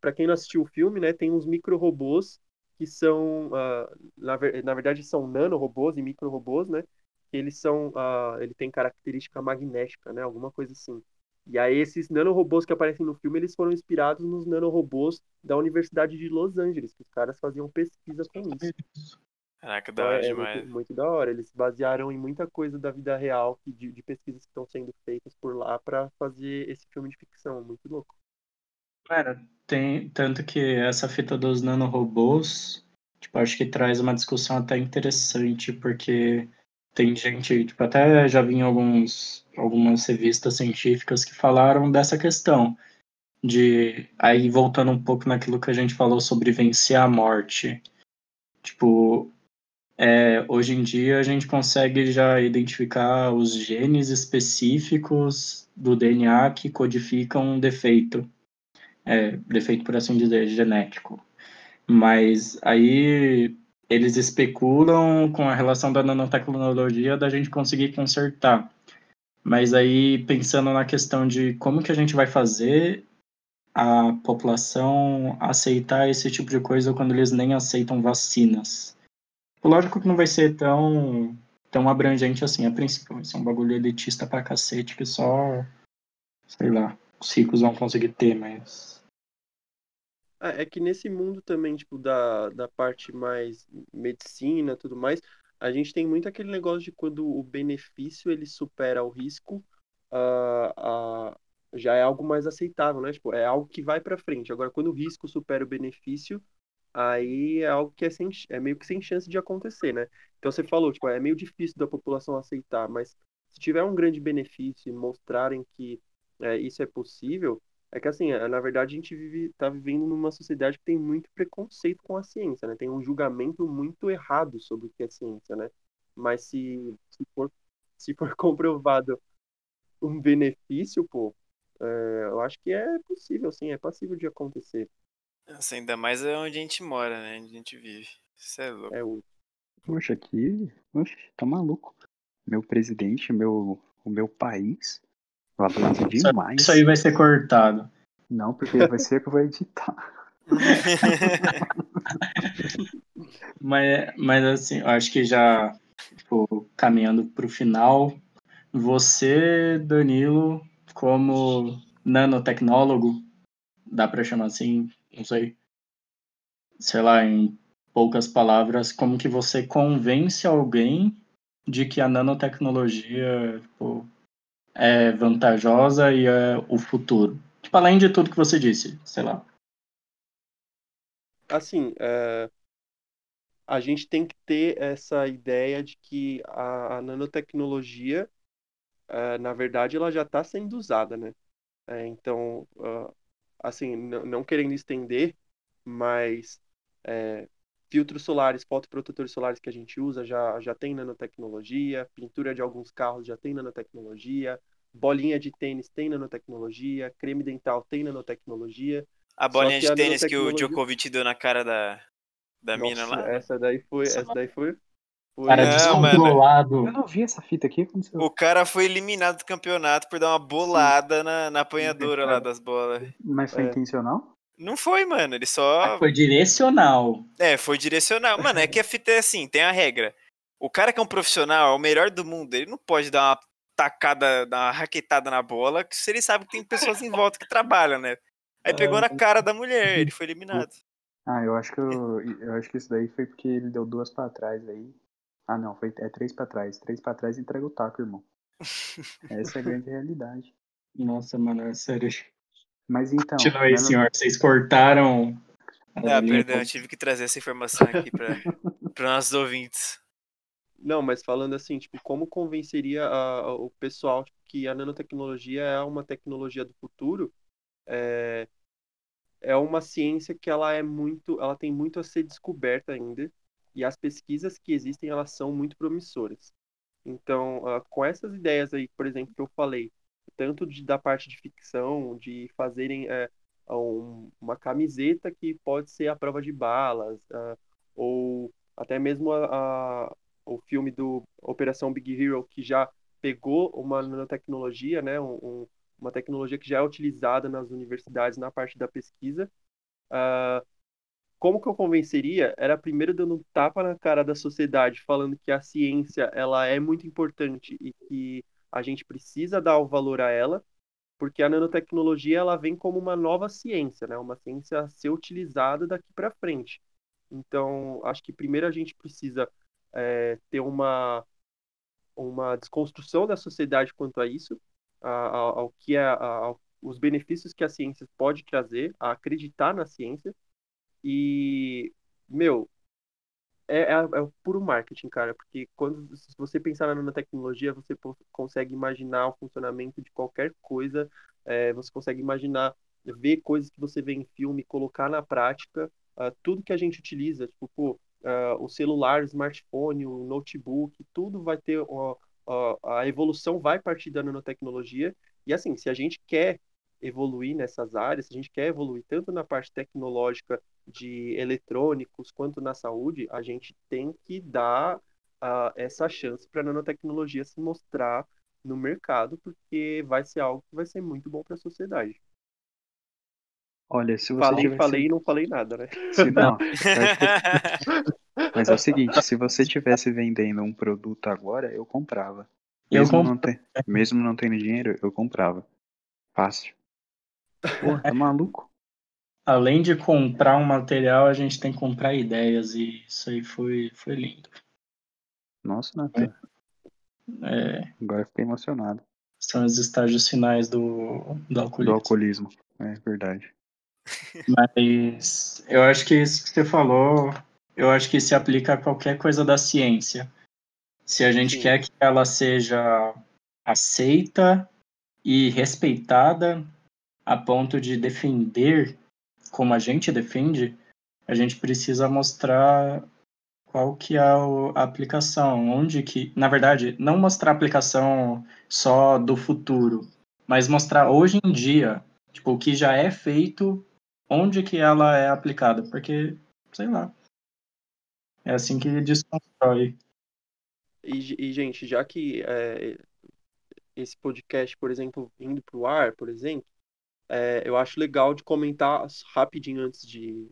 para quem não assistiu o filme, né, tem uns micro-robôs que são, uh, na, na, verdade, são nanorobôs e micro-robôs, né? Que eles são, uh, ele tem característica magnética, né? Alguma coisa assim. E aí esses nanorobôs que aparecem no filme, eles foram inspirados nos nanorobôs da Universidade de Los Angeles, que os caras faziam pesquisa com isso. Caraca, da hora é, demais. Muito, muito, da hora. Eles se basearam em muita coisa da vida real, de, de pesquisas que estão sendo feitas por lá para fazer esse filme de ficção. Muito louco. Cara, tem tanto que essa fita dos nanorobôs, tipo, acho que traz uma discussão até interessante, porque tem gente, tipo, até já vi em alguns, algumas revistas científicas que falaram dessa questão. De aí voltando um pouco naquilo que a gente falou sobre vencer a morte. Tipo, é, hoje em dia a gente consegue já identificar os genes específicos do DNA que codificam um defeito é, defeito, por assim dizer, genético. Mas aí eles especulam com a relação da nanotecnologia da gente conseguir consertar. Mas aí pensando na questão de como que a gente vai fazer a população aceitar esse tipo de coisa quando eles nem aceitam vacinas. Lógico que não vai ser tão tão abrangente assim a princípio, vai ser um bagulho elitista pra cacete que só sei lá, os ricos vão conseguir ter, mas é, é que nesse mundo também, tipo, da, da parte mais medicina tudo mais, a gente tem muito aquele negócio de quando o benefício ele supera o risco, uh, uh, já é algo mais aceitável, né? Tipo, é algo que vai para frente. Agora, quando o risco supera o benefício, aí é algo que é, sem, é meio que sem chance de acontecer, né? Então você falou, tipo, é meio difícil da população aceitar, mas se tiver um grande benefício e mostrarem que é, isso é possível, é que assim, é, na verdade a gente vive, tá vivendo numa sociedade que tem muito preconceito com a ciência, né? Tem um julgamento muito errado sobre o que é ciência, né? Mas se, se, for, se for comprovado um benefício, pô, é, eu acho que é possível, sim, é passível de acontecer. Nossa, ainda mais é onde a gente mora, né? Onde a gente vive. Isso é louco. É o... Poxa, aqui, oxe, tá maluco. Meu presidente, meu, o meu país, Valoriza demais. Isso aí vai ser cortado. Não, porque vai ser que eu vou editar. mas, mas assim, eu acho que já tipo, caminhando para o final, você, Danilo, como nanotecnólogo, dá para chamar assim, não sei, sei lá, em poucas palavras, como que você convence alguém de que a nanotecnologia tipo, é vantajosa e é o futuro? Tipo, além de tudo que você disse, sei lá. Assim, é... a gente tem que ter essa ideia de que a, a nanotecnologia, é, na verdade, ela já está sendo usada, né? É, então, uh, assim, não querendo estender, mas é, filtros solares, fotoprotetores solares que a gente usa já, já tem nanotecnologia, pintura de alguns carros já tem nanotecnologia, bolinha de tênis tem nanotecnologia, creme dental tem nanotecnologia. A bolinha de a tênis que o Djokovic deu na cara da, da Nossa, mina lá? Essa daí foi. Essa daí foi. foi... Cara, descontrolado. Eu não vi essa fita aqui. Aconteceu. O cara foi eliminado do campeonato por dar uma bolada na, na apanhadora lá das bolas. Mas foi é. intencional? Não foi, mano. Ele só. Ah, foi direcional. É, foi direcional. Mano, é que a fita é assim, tem a regra. O cara que é um profissional, é o melhor do mundo, ele não pode dar uma tacada, dar uma raquetada na bola, que se ele sabe que tem pessoas em volta que trabalham, né? Aí pegou na cara da mulher, ele foi eliminado. Ah, eu acho que eu, eu acho que isso daí foi porque ele deu duas para trás aí. Ah, não, foi é três para trás. Três para trás e entrega o taco, irmão. Essa é a grande realidade. Nossa, mano, é sério. Mas então. Continua aí, senhor. Vocês cortaram. Ah, perdão, eu tive que trazer essa informação aqui para nossos ouvintes. Não, mas falando assim, tipo, como convenceria a, a, o pessoal tipo, que a nanotecnologia é uma tecnologia do futuro? É, é uma ciência que ela é muito, ela tem muito a ser descoberta ainda e as pesquisas que existem elas são muito promissoras. Então, uh, com essas ideias aí, por exemplo, que eu falei, tanto de, da parte de ficção, de fazerem é, um, uma camiseta que pode ser a prova de balas, uh, ou até mesmo a, a, o filme do Operação Big Hero, que já pegou uma nanotecnologia, né, um, uma tecnologia que já é utilizada nas universidades na parte da pesquisa. Uh, como que eu convenceria? Era primeiro dando um tapa na cara da sociedade, falando que a ciência ela é muito importante e que a gente precisa dar o valor a ela, porque a nanotecnologia ela vem como uma nova ciência, né? Uma ciência a ser utilizada daqui para frente. Então, acho que primeiro a gente precisa é, ter uma uma desconstrução da sociedade quanto a isso, ao, ao que é a, os benefícios que a ciência pode trazer, a acreditar na ciência e meu é, é, é, o puro marketing, cara, porque quando se você pensar na nanotecnologia, você consegue imaginar o funcionamento de qualquer coisa, é, você consegue imaginar, ver coisas que você vê em filme, colocar na prática, uh, tudo que a gente utiliza, tipo, pô, uh, o celular, o smartphone, o notebook, tudo vai ter, uh, a evolução vai partir da nanotecnologia, e assim, se a gente quer evoluir nessas áreas, se a gente quer evoluir tanto na parte tecnológica de eletrônicos quanto na saúde, a gente tem que dar uh, essa chance para a nanotecnologia se mostrar no mercado, porque vai ser algo que vai ser muito bom para a sociedade. Olha, se você falei, tivesse... falei e não falei nada, né? Se não, mas é o seguinte, se você tivesse vendendo um produto agora, eu comprava. Mesmo, eu comp... não, ter... Mesmo não tendo dinheiro, eu comprava. Fácil. Porra, tá maluco? Além de comprar um material, a gente tem que comprar ideias e isso aí foi, foi lindo. Nossa, Natan. É. Agora fiquei emocionado. São os estágios finais do, do alcoolismo. Do alcoolismo, é verdade. Mas eu acho que isso que você falou, eu acho que se aplica a qualquer coisa da ciência. Se a gente Sim. quer que ela seja aceita e respeitada a ponto de defender como a gente defende, a gente precisa mostrar qual que é a aplicação, onde que, na verdade, não mostrar a aplicação só do futuro, mas mostrar hoje em dia, tipo, o que já é feito onde que ela é aplicada, porque, sei lá, é assim que desconstrói. E, e gente, já que é, esse podcast, por exemplo, indo para o ar, por exemplo, é, eu acho legal de comentar rapidinho antes de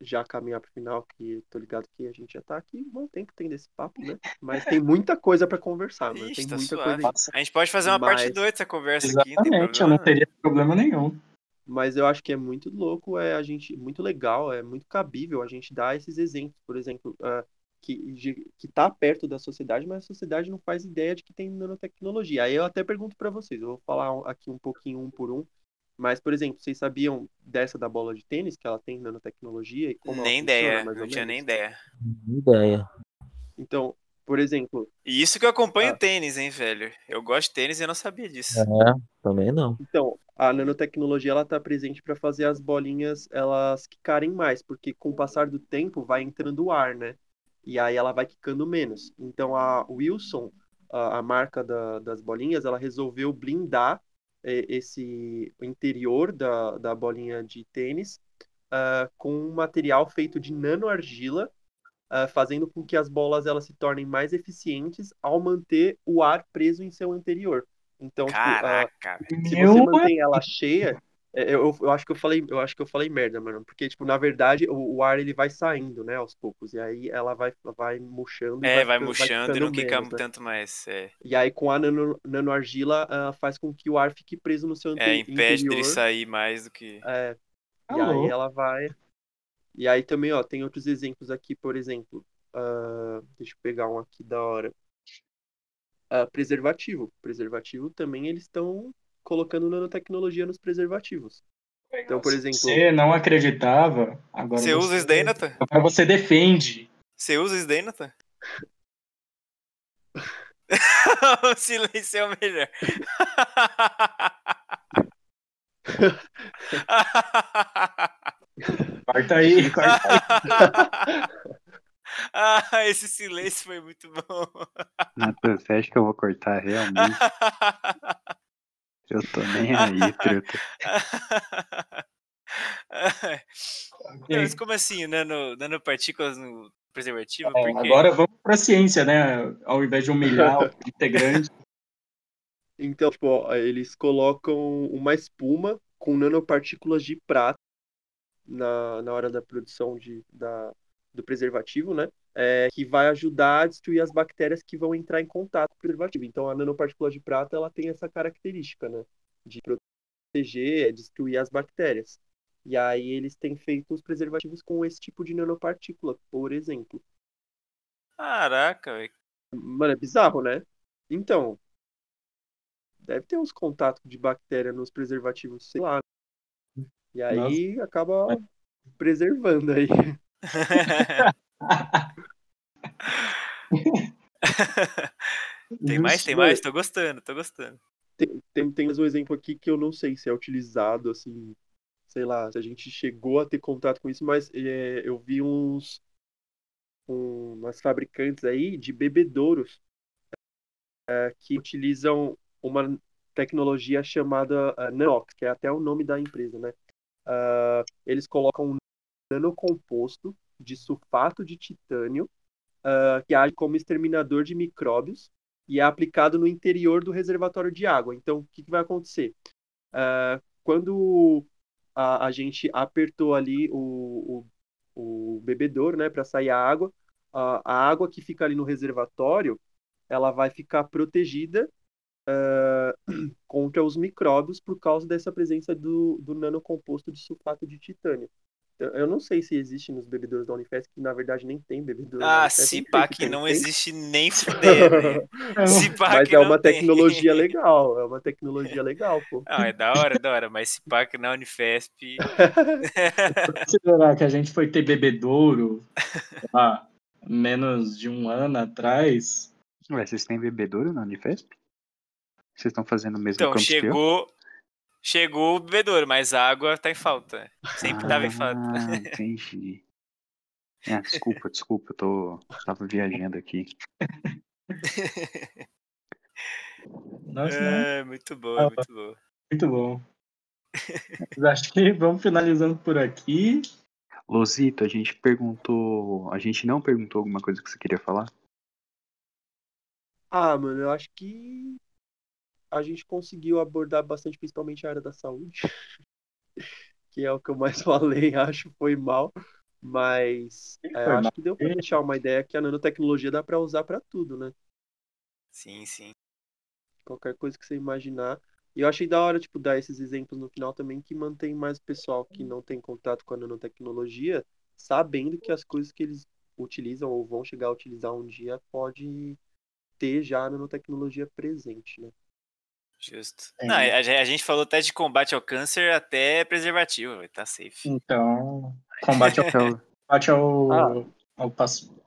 já caminhar para o final, que tô ligado que a gente já está aqui bom tempo tem desse papo, né? Mas tem muita coisa para conversar, né? Tem tá muita suave. coisa. A gente pode fazer uma Mas... parte 2 dessa conversa Exatamente, aqui. Não eu não teria problema nenhum mas eu acho que é muito louco, é a gente muito legal, é muito cabível a gente dar esses exemplos, por exemplo, uh, que de, que tá perto da sociedade, mas a sociedade não faz ideia de que tem nanotecnologia. Aí eu até pergunto para vocês, eu vou falar aqui um pouquinho um por um, mas por exemplo, vocês sabiam dessa da bola de tênis que ela tem nanotecnologia e como nem ideia, não tinha nem ideia. Nem ideia. Então, por exemplo. E isso que eu acompanho ah, tênis, hein, velho? Eu gosto de tênis e eu não sabia disso. É, também não. Então, a nanotecnologia ela está presente para fazer as bolinhas elas quicarem mais, porque com o passar do tempo vai entrando ar, né? E aí ela vai quicando menos. Então a Wilson, a, a marca da, das bolinhas, ela resolveu blindar eh, esse interior da, da bolinha de tênis uh, com um material feito de nanoargila uh, fazendo com que as bolas elas se tornem mais eficientes ao manter o ar preso em seu interior. Então, Caraca, tipo, uh, se você mantém ela cheia, é, eu, eu, acho que eu falei, eu acho que eu falei merda, mano, porque tipo, na verdade, o, o, ar ele vai saindo, né, aos poucos, e aí ela vai vai murchando, É, vai, vai murchando e não fica né? tanto mais, é. E aí com a nano, nanoargila uh, faz com que o ar fique preso no seu é, interior. É, impede dele sair mais do que É. E aí ela vai e aí também, ó, tem outros exemplos aqui, por exemplo, uh, deixa eu pegar um aqui da hora. Uh, preservativo. Preservativo também eles estão colocando nanotecnologia nos preservativos. Então, por exemplo. Você não acreditava. Agora você, usa isso daí, Nathan? Agora você defende. Você usa Nathan? o silêncio é o melhor. Corta aí, corta aí. ah, esse silêncio foi muito bom. Nathan, você acha que eu vou cortar realmente? Eu tô nem aí. Okay. Mas como assim, nano, nanopartículas no preservativo? É, Porque... Agora vamos pra ciência, né? Ao invés de humilhar o integrante. Então, tipo, eles colocam uma espuma com nanopartículas de prata na, na hora da produção de, da, do preservativo, né? É, que vai ajudar a destruir as bactérias que vão entrar em contato com o preservativo. Então, a nanopartícula de prata ela tem essa característica, né? De proteger, é destruir as bactérias. E aí eles têm feito os preservativos com esse tipo de nanopartícula, por exemplo. Caraca, velho. Mano, é bizarro, né? Então, deve ter uns contatos de bactéria nos preservativos, sei lá. E aí Nossa. acaba preservando aí. tem mais? Tem mais? Tô gostando, tô gostando. Tem, tem, tem mais um exemplo aqui que eu não sei se é utilizado, assim, sei lá, se a gente chegou a ter contato com isso, mas é, eu vi uns um, umas fabricantes aí de bebedouros é, que utilizam uma tecnologia chamada uh, Nanox, que é até o nome da empresa, né? Uh, eles colocam nanocomposto de sulfato de titânio uh, que age como exterminador de micróbios e é aplicado no interior do reservatório de água. Então, o que, que vai acontecer? Uh, quando a, a, gente apertou ali o, o, o né, para sair a água, a, a, água que fica ali no reservatório, ela vai ficar protegida uh, contra os micróbios por causa dessa presença do, do nanocomposto de sulfato de titânio. Eu não sei se existe nos bebedouros da Unifesp, que na verdade nem tem bebedouro. Ah, se pá que, não tem. existe nem fuder, se pá Mas que é uma tecnologia tem. legal, é uma tecnologia legal, pô. Não, é da hora, da hora, mas se pá que na Unifesp... Considerar que a gente foi ter bebedouro há menos de um ano atrás... Ué, vocês têm bebedouro na Unifesp? Vocês estão fazendo o mesmo então, chegou, Chegou o bebedouro, mas a água tá em falta. Sempre ah, tava em falta. Ah, entendi. É, desculpa, desculpa, eu tô, tava viajando aqui. Nossa, é, muito bom, ah, muito bom. Muito bom. acho que vamos finalizando por aqui. Losito, a gente perguntou. A gente não perguntou alguma coisa que você queria falar? Ah, mano, eu acho que a gente conseguiu abordar bastante, principalmente a área da saúde, que é o que eu mais falei, acho, foi mal. Mas é, acho que deu para deixar uma ideia que a nanotecnologia dá para usar para tudo, né? Sim, sim. Qualquer coisa que você imaginar. E eu achei da hora, tipo, dar esses exemplos no final também que mantém mais o pessoal que não tem contato com a nanotecnologia, sabendo que as coisas que eles utilizam ou vão chegar a utilizar um dia pode ter já a nanotecnologia presente, né? Justo. É. Não, a, a, gente falou até de combate ao câncer até preservativo, tá safe. Então, combate ao, combate ao, ah. ao passo.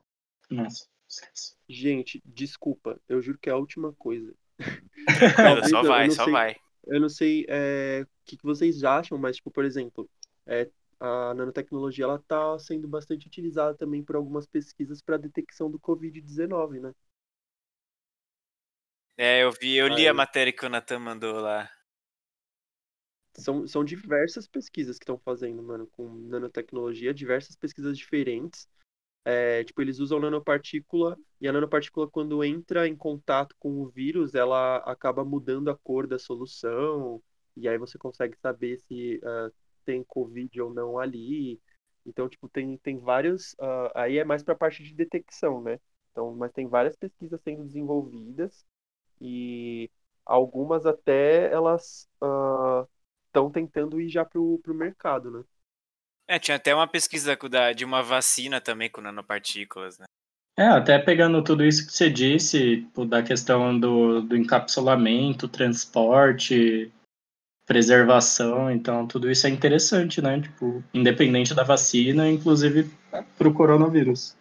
Nossa, esquece. Gente, desculpa, eu juro que é a última coisa. só vai, só sei, vai. Eu não sei é, o que, que vocês acham, mas, tipo, por exemplo, é, a nanotecnologia ela tá sendo bastante utilizada também por algumas pesquisas para detecção do Covid-19, né? É, eu vi, eu li Aí. a matéria que o Nathan mandou lá. São, são diversas pesquisas que estão fazendo, mano, com nanotecnologia, diversas pesquisas diferentes. É, tipo, eles usam nanopartícula e a nanopartícula, quando entra em contato com o vírus, ela acaba mudando a cor da solução, e aí você consegue saber se uh, tem Covid ou não ali. Então, tipo, tem, tem vários. Uh, aí é mais para a parte de detecção, né? Então, mas tem várias pesquisas sendo desenvolvidas e algumas até elas estão uh, tentando ir já pro, pro mercado, né? É, tinha até uma pesquisa de uma vacina também com nanopartículas, né? É, até pegando tudo isso que você disse, tipo, da questão do, do encapsulamento, transporte, preservação, então tudo isso é interessante, né? Tipo, independente da vacina, inclusive para o coronavírus.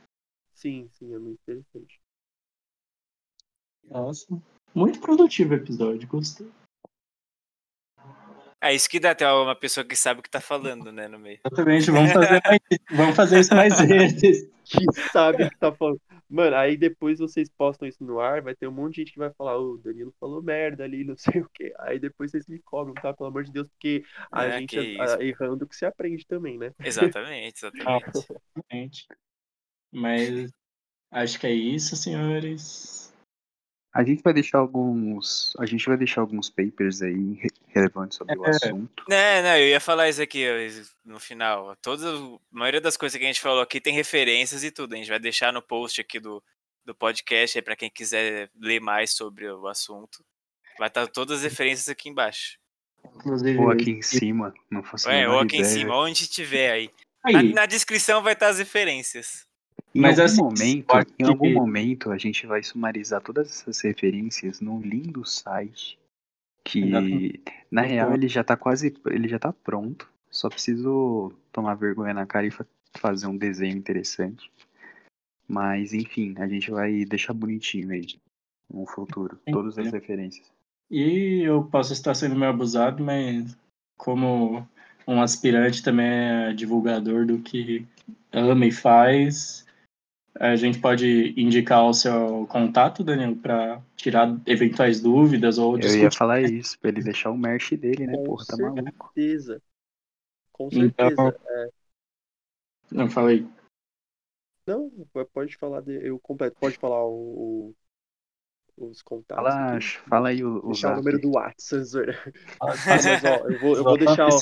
Sim, sim, é muito interessante. Nossa. Muito produtivo o episódio, gostei. É isso que dá até uma pessoa que sabe o que tá falando, né, no meio. Exatamente, vamos fazer, mais, vamos fazer isso mais vezes. Que sabe o que tá falando. Mano, aí depois vocês postam isso no ar, vai ter um monte de gente que vai falar, o Danilo falou merda ali, não sei o quê. Aí depois vocês me cobram, tá? Pelo amor de Deus, porque a é, gente a, a, errando que se aprende também, né? Exatamente, exatamente. Mas acho que é isso, senhores. A gente vai deixar alguns. A gente vai deixar alguns papers aí relevantes sobre é. o assunto. Não, não, eu ia falar isso aqui no final. Todas, a maioria das coisas que a gente falou aqui tem referências e tudo. A gente vai deixar no post aqui do, do podcast para quem quiser ler mais sobre o assunto. Vai estar todas as referências aqui embaixo. Inclusive, ou aqui em cima, não faço É, ou aqui ideia. em cima, onde tiver aí. aí. Na, na descrição vai estar as referências. Em Mas algum assim, momento, em algum momento a gente vai sumarizar todas essas referências num lindo site que na real ele já tá quase, ele já tá pronto. Só preciso tomar vergonha na cara e fazer um desenho interessante. Mas enfim, a gente vai deixar bonitinho aí no futuro, todas as referências. E eu posso estar sendo meio abusado, mas como um aspirante também é divulgador do que ama e faz, a gente pode indicar o seu contato, Danilo, para tirar eventuais dúvidas ou discutir. Eu ia falar isso, para ele deixar o merch dele, né? Com Porra, tá maluco. certeza. Com certeza. Então, é. Não, falei. Não, pode falar, de, eu completo, pode falar o, o, os contatos. Fala, aqui. fala aí o, o Deixar o número do WhatsApp. Mas, ó, eu vou, eu vou deixar o,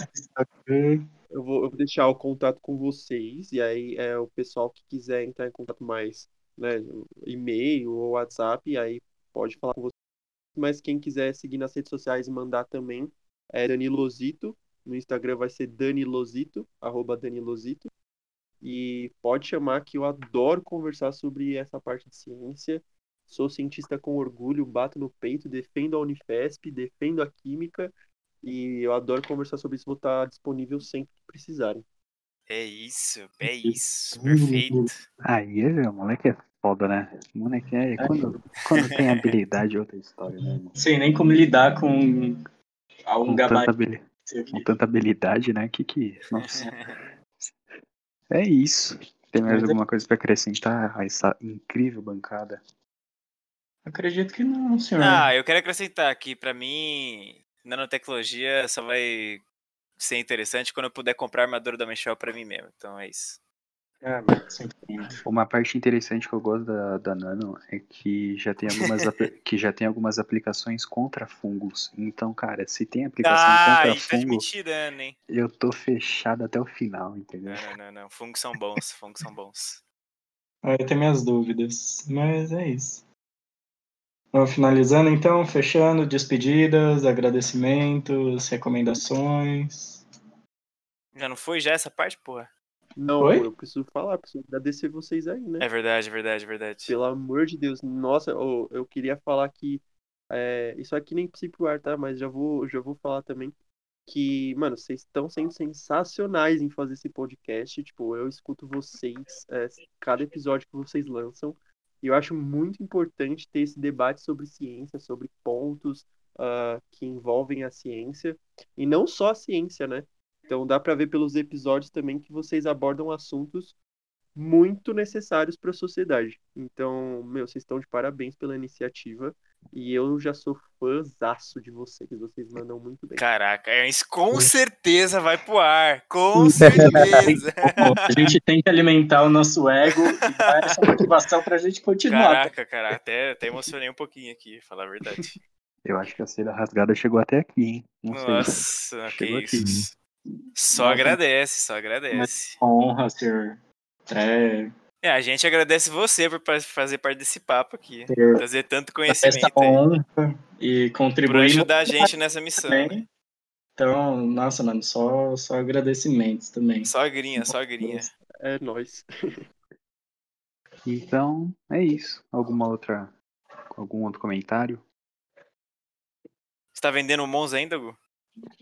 eu vou, eu vou deixar o contato com vocês, e aí é o pessoal que quiser entrar em contato mais, né, e-mail ou WhatsApp, aí pode falar com vocês. Mas quem quiser seguir nas redes sociais e mandar também é Danilozito. No Instagram vai ser Danilozito, arroba Danilozito. E pode chamar que eu adoro conversar sobre essa parte de ciência. Sou cientista com orgulho, bato no peito, defendo a Unifesp, defendo a Química. E eu adoro conversar sobre isso, vou estar disponível sempre que precisarem. É isso, é isso. Perfeito. Aí, o moleque é foda, né? O moleque é. Quando, quando tem habilidade é outra história, né, irmão? Sei nem como lidar com um Com tanta, gabarito aqui. com tanta habilidade, né? Que que. Nossa. É isso. Tem mais é- alguma coisa pra acrescentar a essa incrível bancada? Acredito que não, senhor. Ah, eu quero acrescentar que pra mim, nanotecnologia só vai ser interessante quando eu puder comprar a armadura da Michelle pra mim mesmo. Então é isso. Ah, muito. Uma parte interessante que eu gosto da, da Nano é que já tem algumas que já tem algumas aplicações contra fungos. Então, cara, se tem aplicação Ah, contra tá de fungo, mentirando, hein? eu tô fechado até o final, entendeu? Não, não, não, não. Fungos são bons, fungos são bons. Ah, Eu tenho minhas dúvidas, mas é isso. Vamos finalizando então, fechando, despedidas, agradecimentos, recomendações. Já não foi já essa parte, porra? Não, Oi? eu preciso falar, preciso agradecer vocês aí, né? É verdade, é verdade, é verdade. Pelo amor de Deus. Nossa, ô, eu queria falar que. é, isso aqui nem precisa ir pro ar, tá? Mas já vou, já vou falar também. Que, mano, vocês estão sendo sensacionais em fazer esse podcast. Tipo, eu escuto vocês, é, cada episódio que vocês lançam. E eu acho muito importante ter esse debate sobre ciência, sobre pontos ah, que envolvem a ciência. E não só a ciência, né? Então dá pra ver pelos episódios também que vocês abordam assuntos muito necessários para a sociedade. Então, meu, vocês estão de parabéns pela iniciativa. E eu já sou fãzaço de vocês. Vocês mandam muito bem. Caraca, é, isso com certeza vai pro ar. Com certeza. A gente tem que alimentar o nosso ego e dar essa motivação pra gente continuar. Caraca, cara, até, até emocionei um pouquinho aqui, falar a verdade. Eu acho que a seda rasgada chegou até aqui, hein? Não sei. Nossa, que Chegou aqui. isso. Só Nossa. agradece, só agradece. Honra, senhor. É, É, a gente agradece você por fazer parte desse papo aqui. por Trazer tanto essa conhecimento aí. honra e Por contribuir ajudar a gente nessa missão. também. Então, nossa, mano, só, só agradecimentos também. Só grinha, só grinha. É nóis. Então, é isso. Alguma outra. Algum outro comentário? Você tá vendendo o Monza ainda, Gu?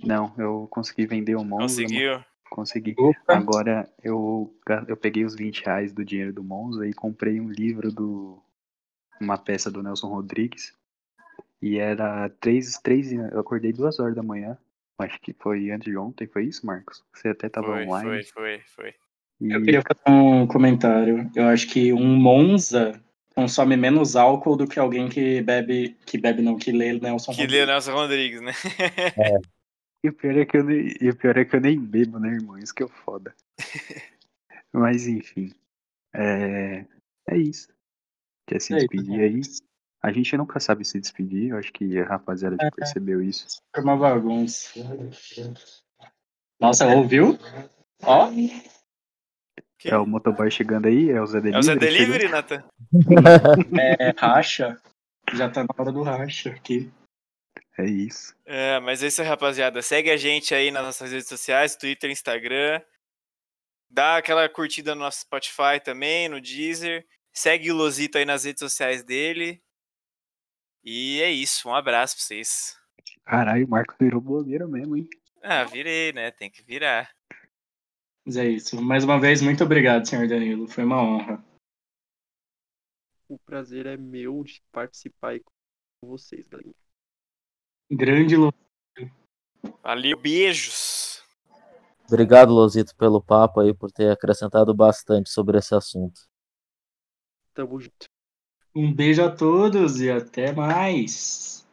Não, eu consegui vender o Monza. Conseguiu? Consegui. Opa, Agora eu, eu peguei os 20 reais do dinheiro do Monza e comprei um livro do. Uma peça do Nelson Rodrigues. E era três, três. Eu acordei duas horas da manhã. Acho que foi antes de ontem, foi isso, Marcos? Você até tava Foi, online. foi, foi, foi. E eu queria fazer um comentário. Eu acho que um Monza consome menos álcool do que alguém que bebe, que bebe não, que lê Nelson Que Rodrigues. lê Nelson Rodrigues, né? E o pior é que eu nem, e o pior é que eu nem bebo, né, irmão? Isso que é o foda. Mas enfim. É, é isso. Quer se É despedir aí? A gente nunca sabe se despedir, eu acho que a rapaziada já É. percebeu isso. Foi uma bagunça. Nossa, ouviu? Ó, Que? É o motoboy chegando aí, é o Zé Delivery. É o Zé. Delivery, Nathan? é racha. Já tá na hora do racha aqui. É isso. É, mas é isso rapaziada. Segue a gente aí nas nossas redes sociais, Twitter, Instagram. Dá aquela curtida no nosso Spotify também, no Deezer. Segue o Lozito aí nas redes sociais dele. E é isso, um abraço pra vocês. Caralho, o Marcos virou blogueiro mesmo, hein? Ah, virei, né? Tem que virar. Mas é isso. Mais uma vez, muito obrigado, senhor Danilo. Foi uma honra. O prazer é meu de participar aí com vocês, galera. Grande Lu. Valeu, beijos. Obrigado, Lozito, pelo papo aí, por ter acrescentado bastante sobre esse assunto. Tamo junto. Um beijo a todos e até mais.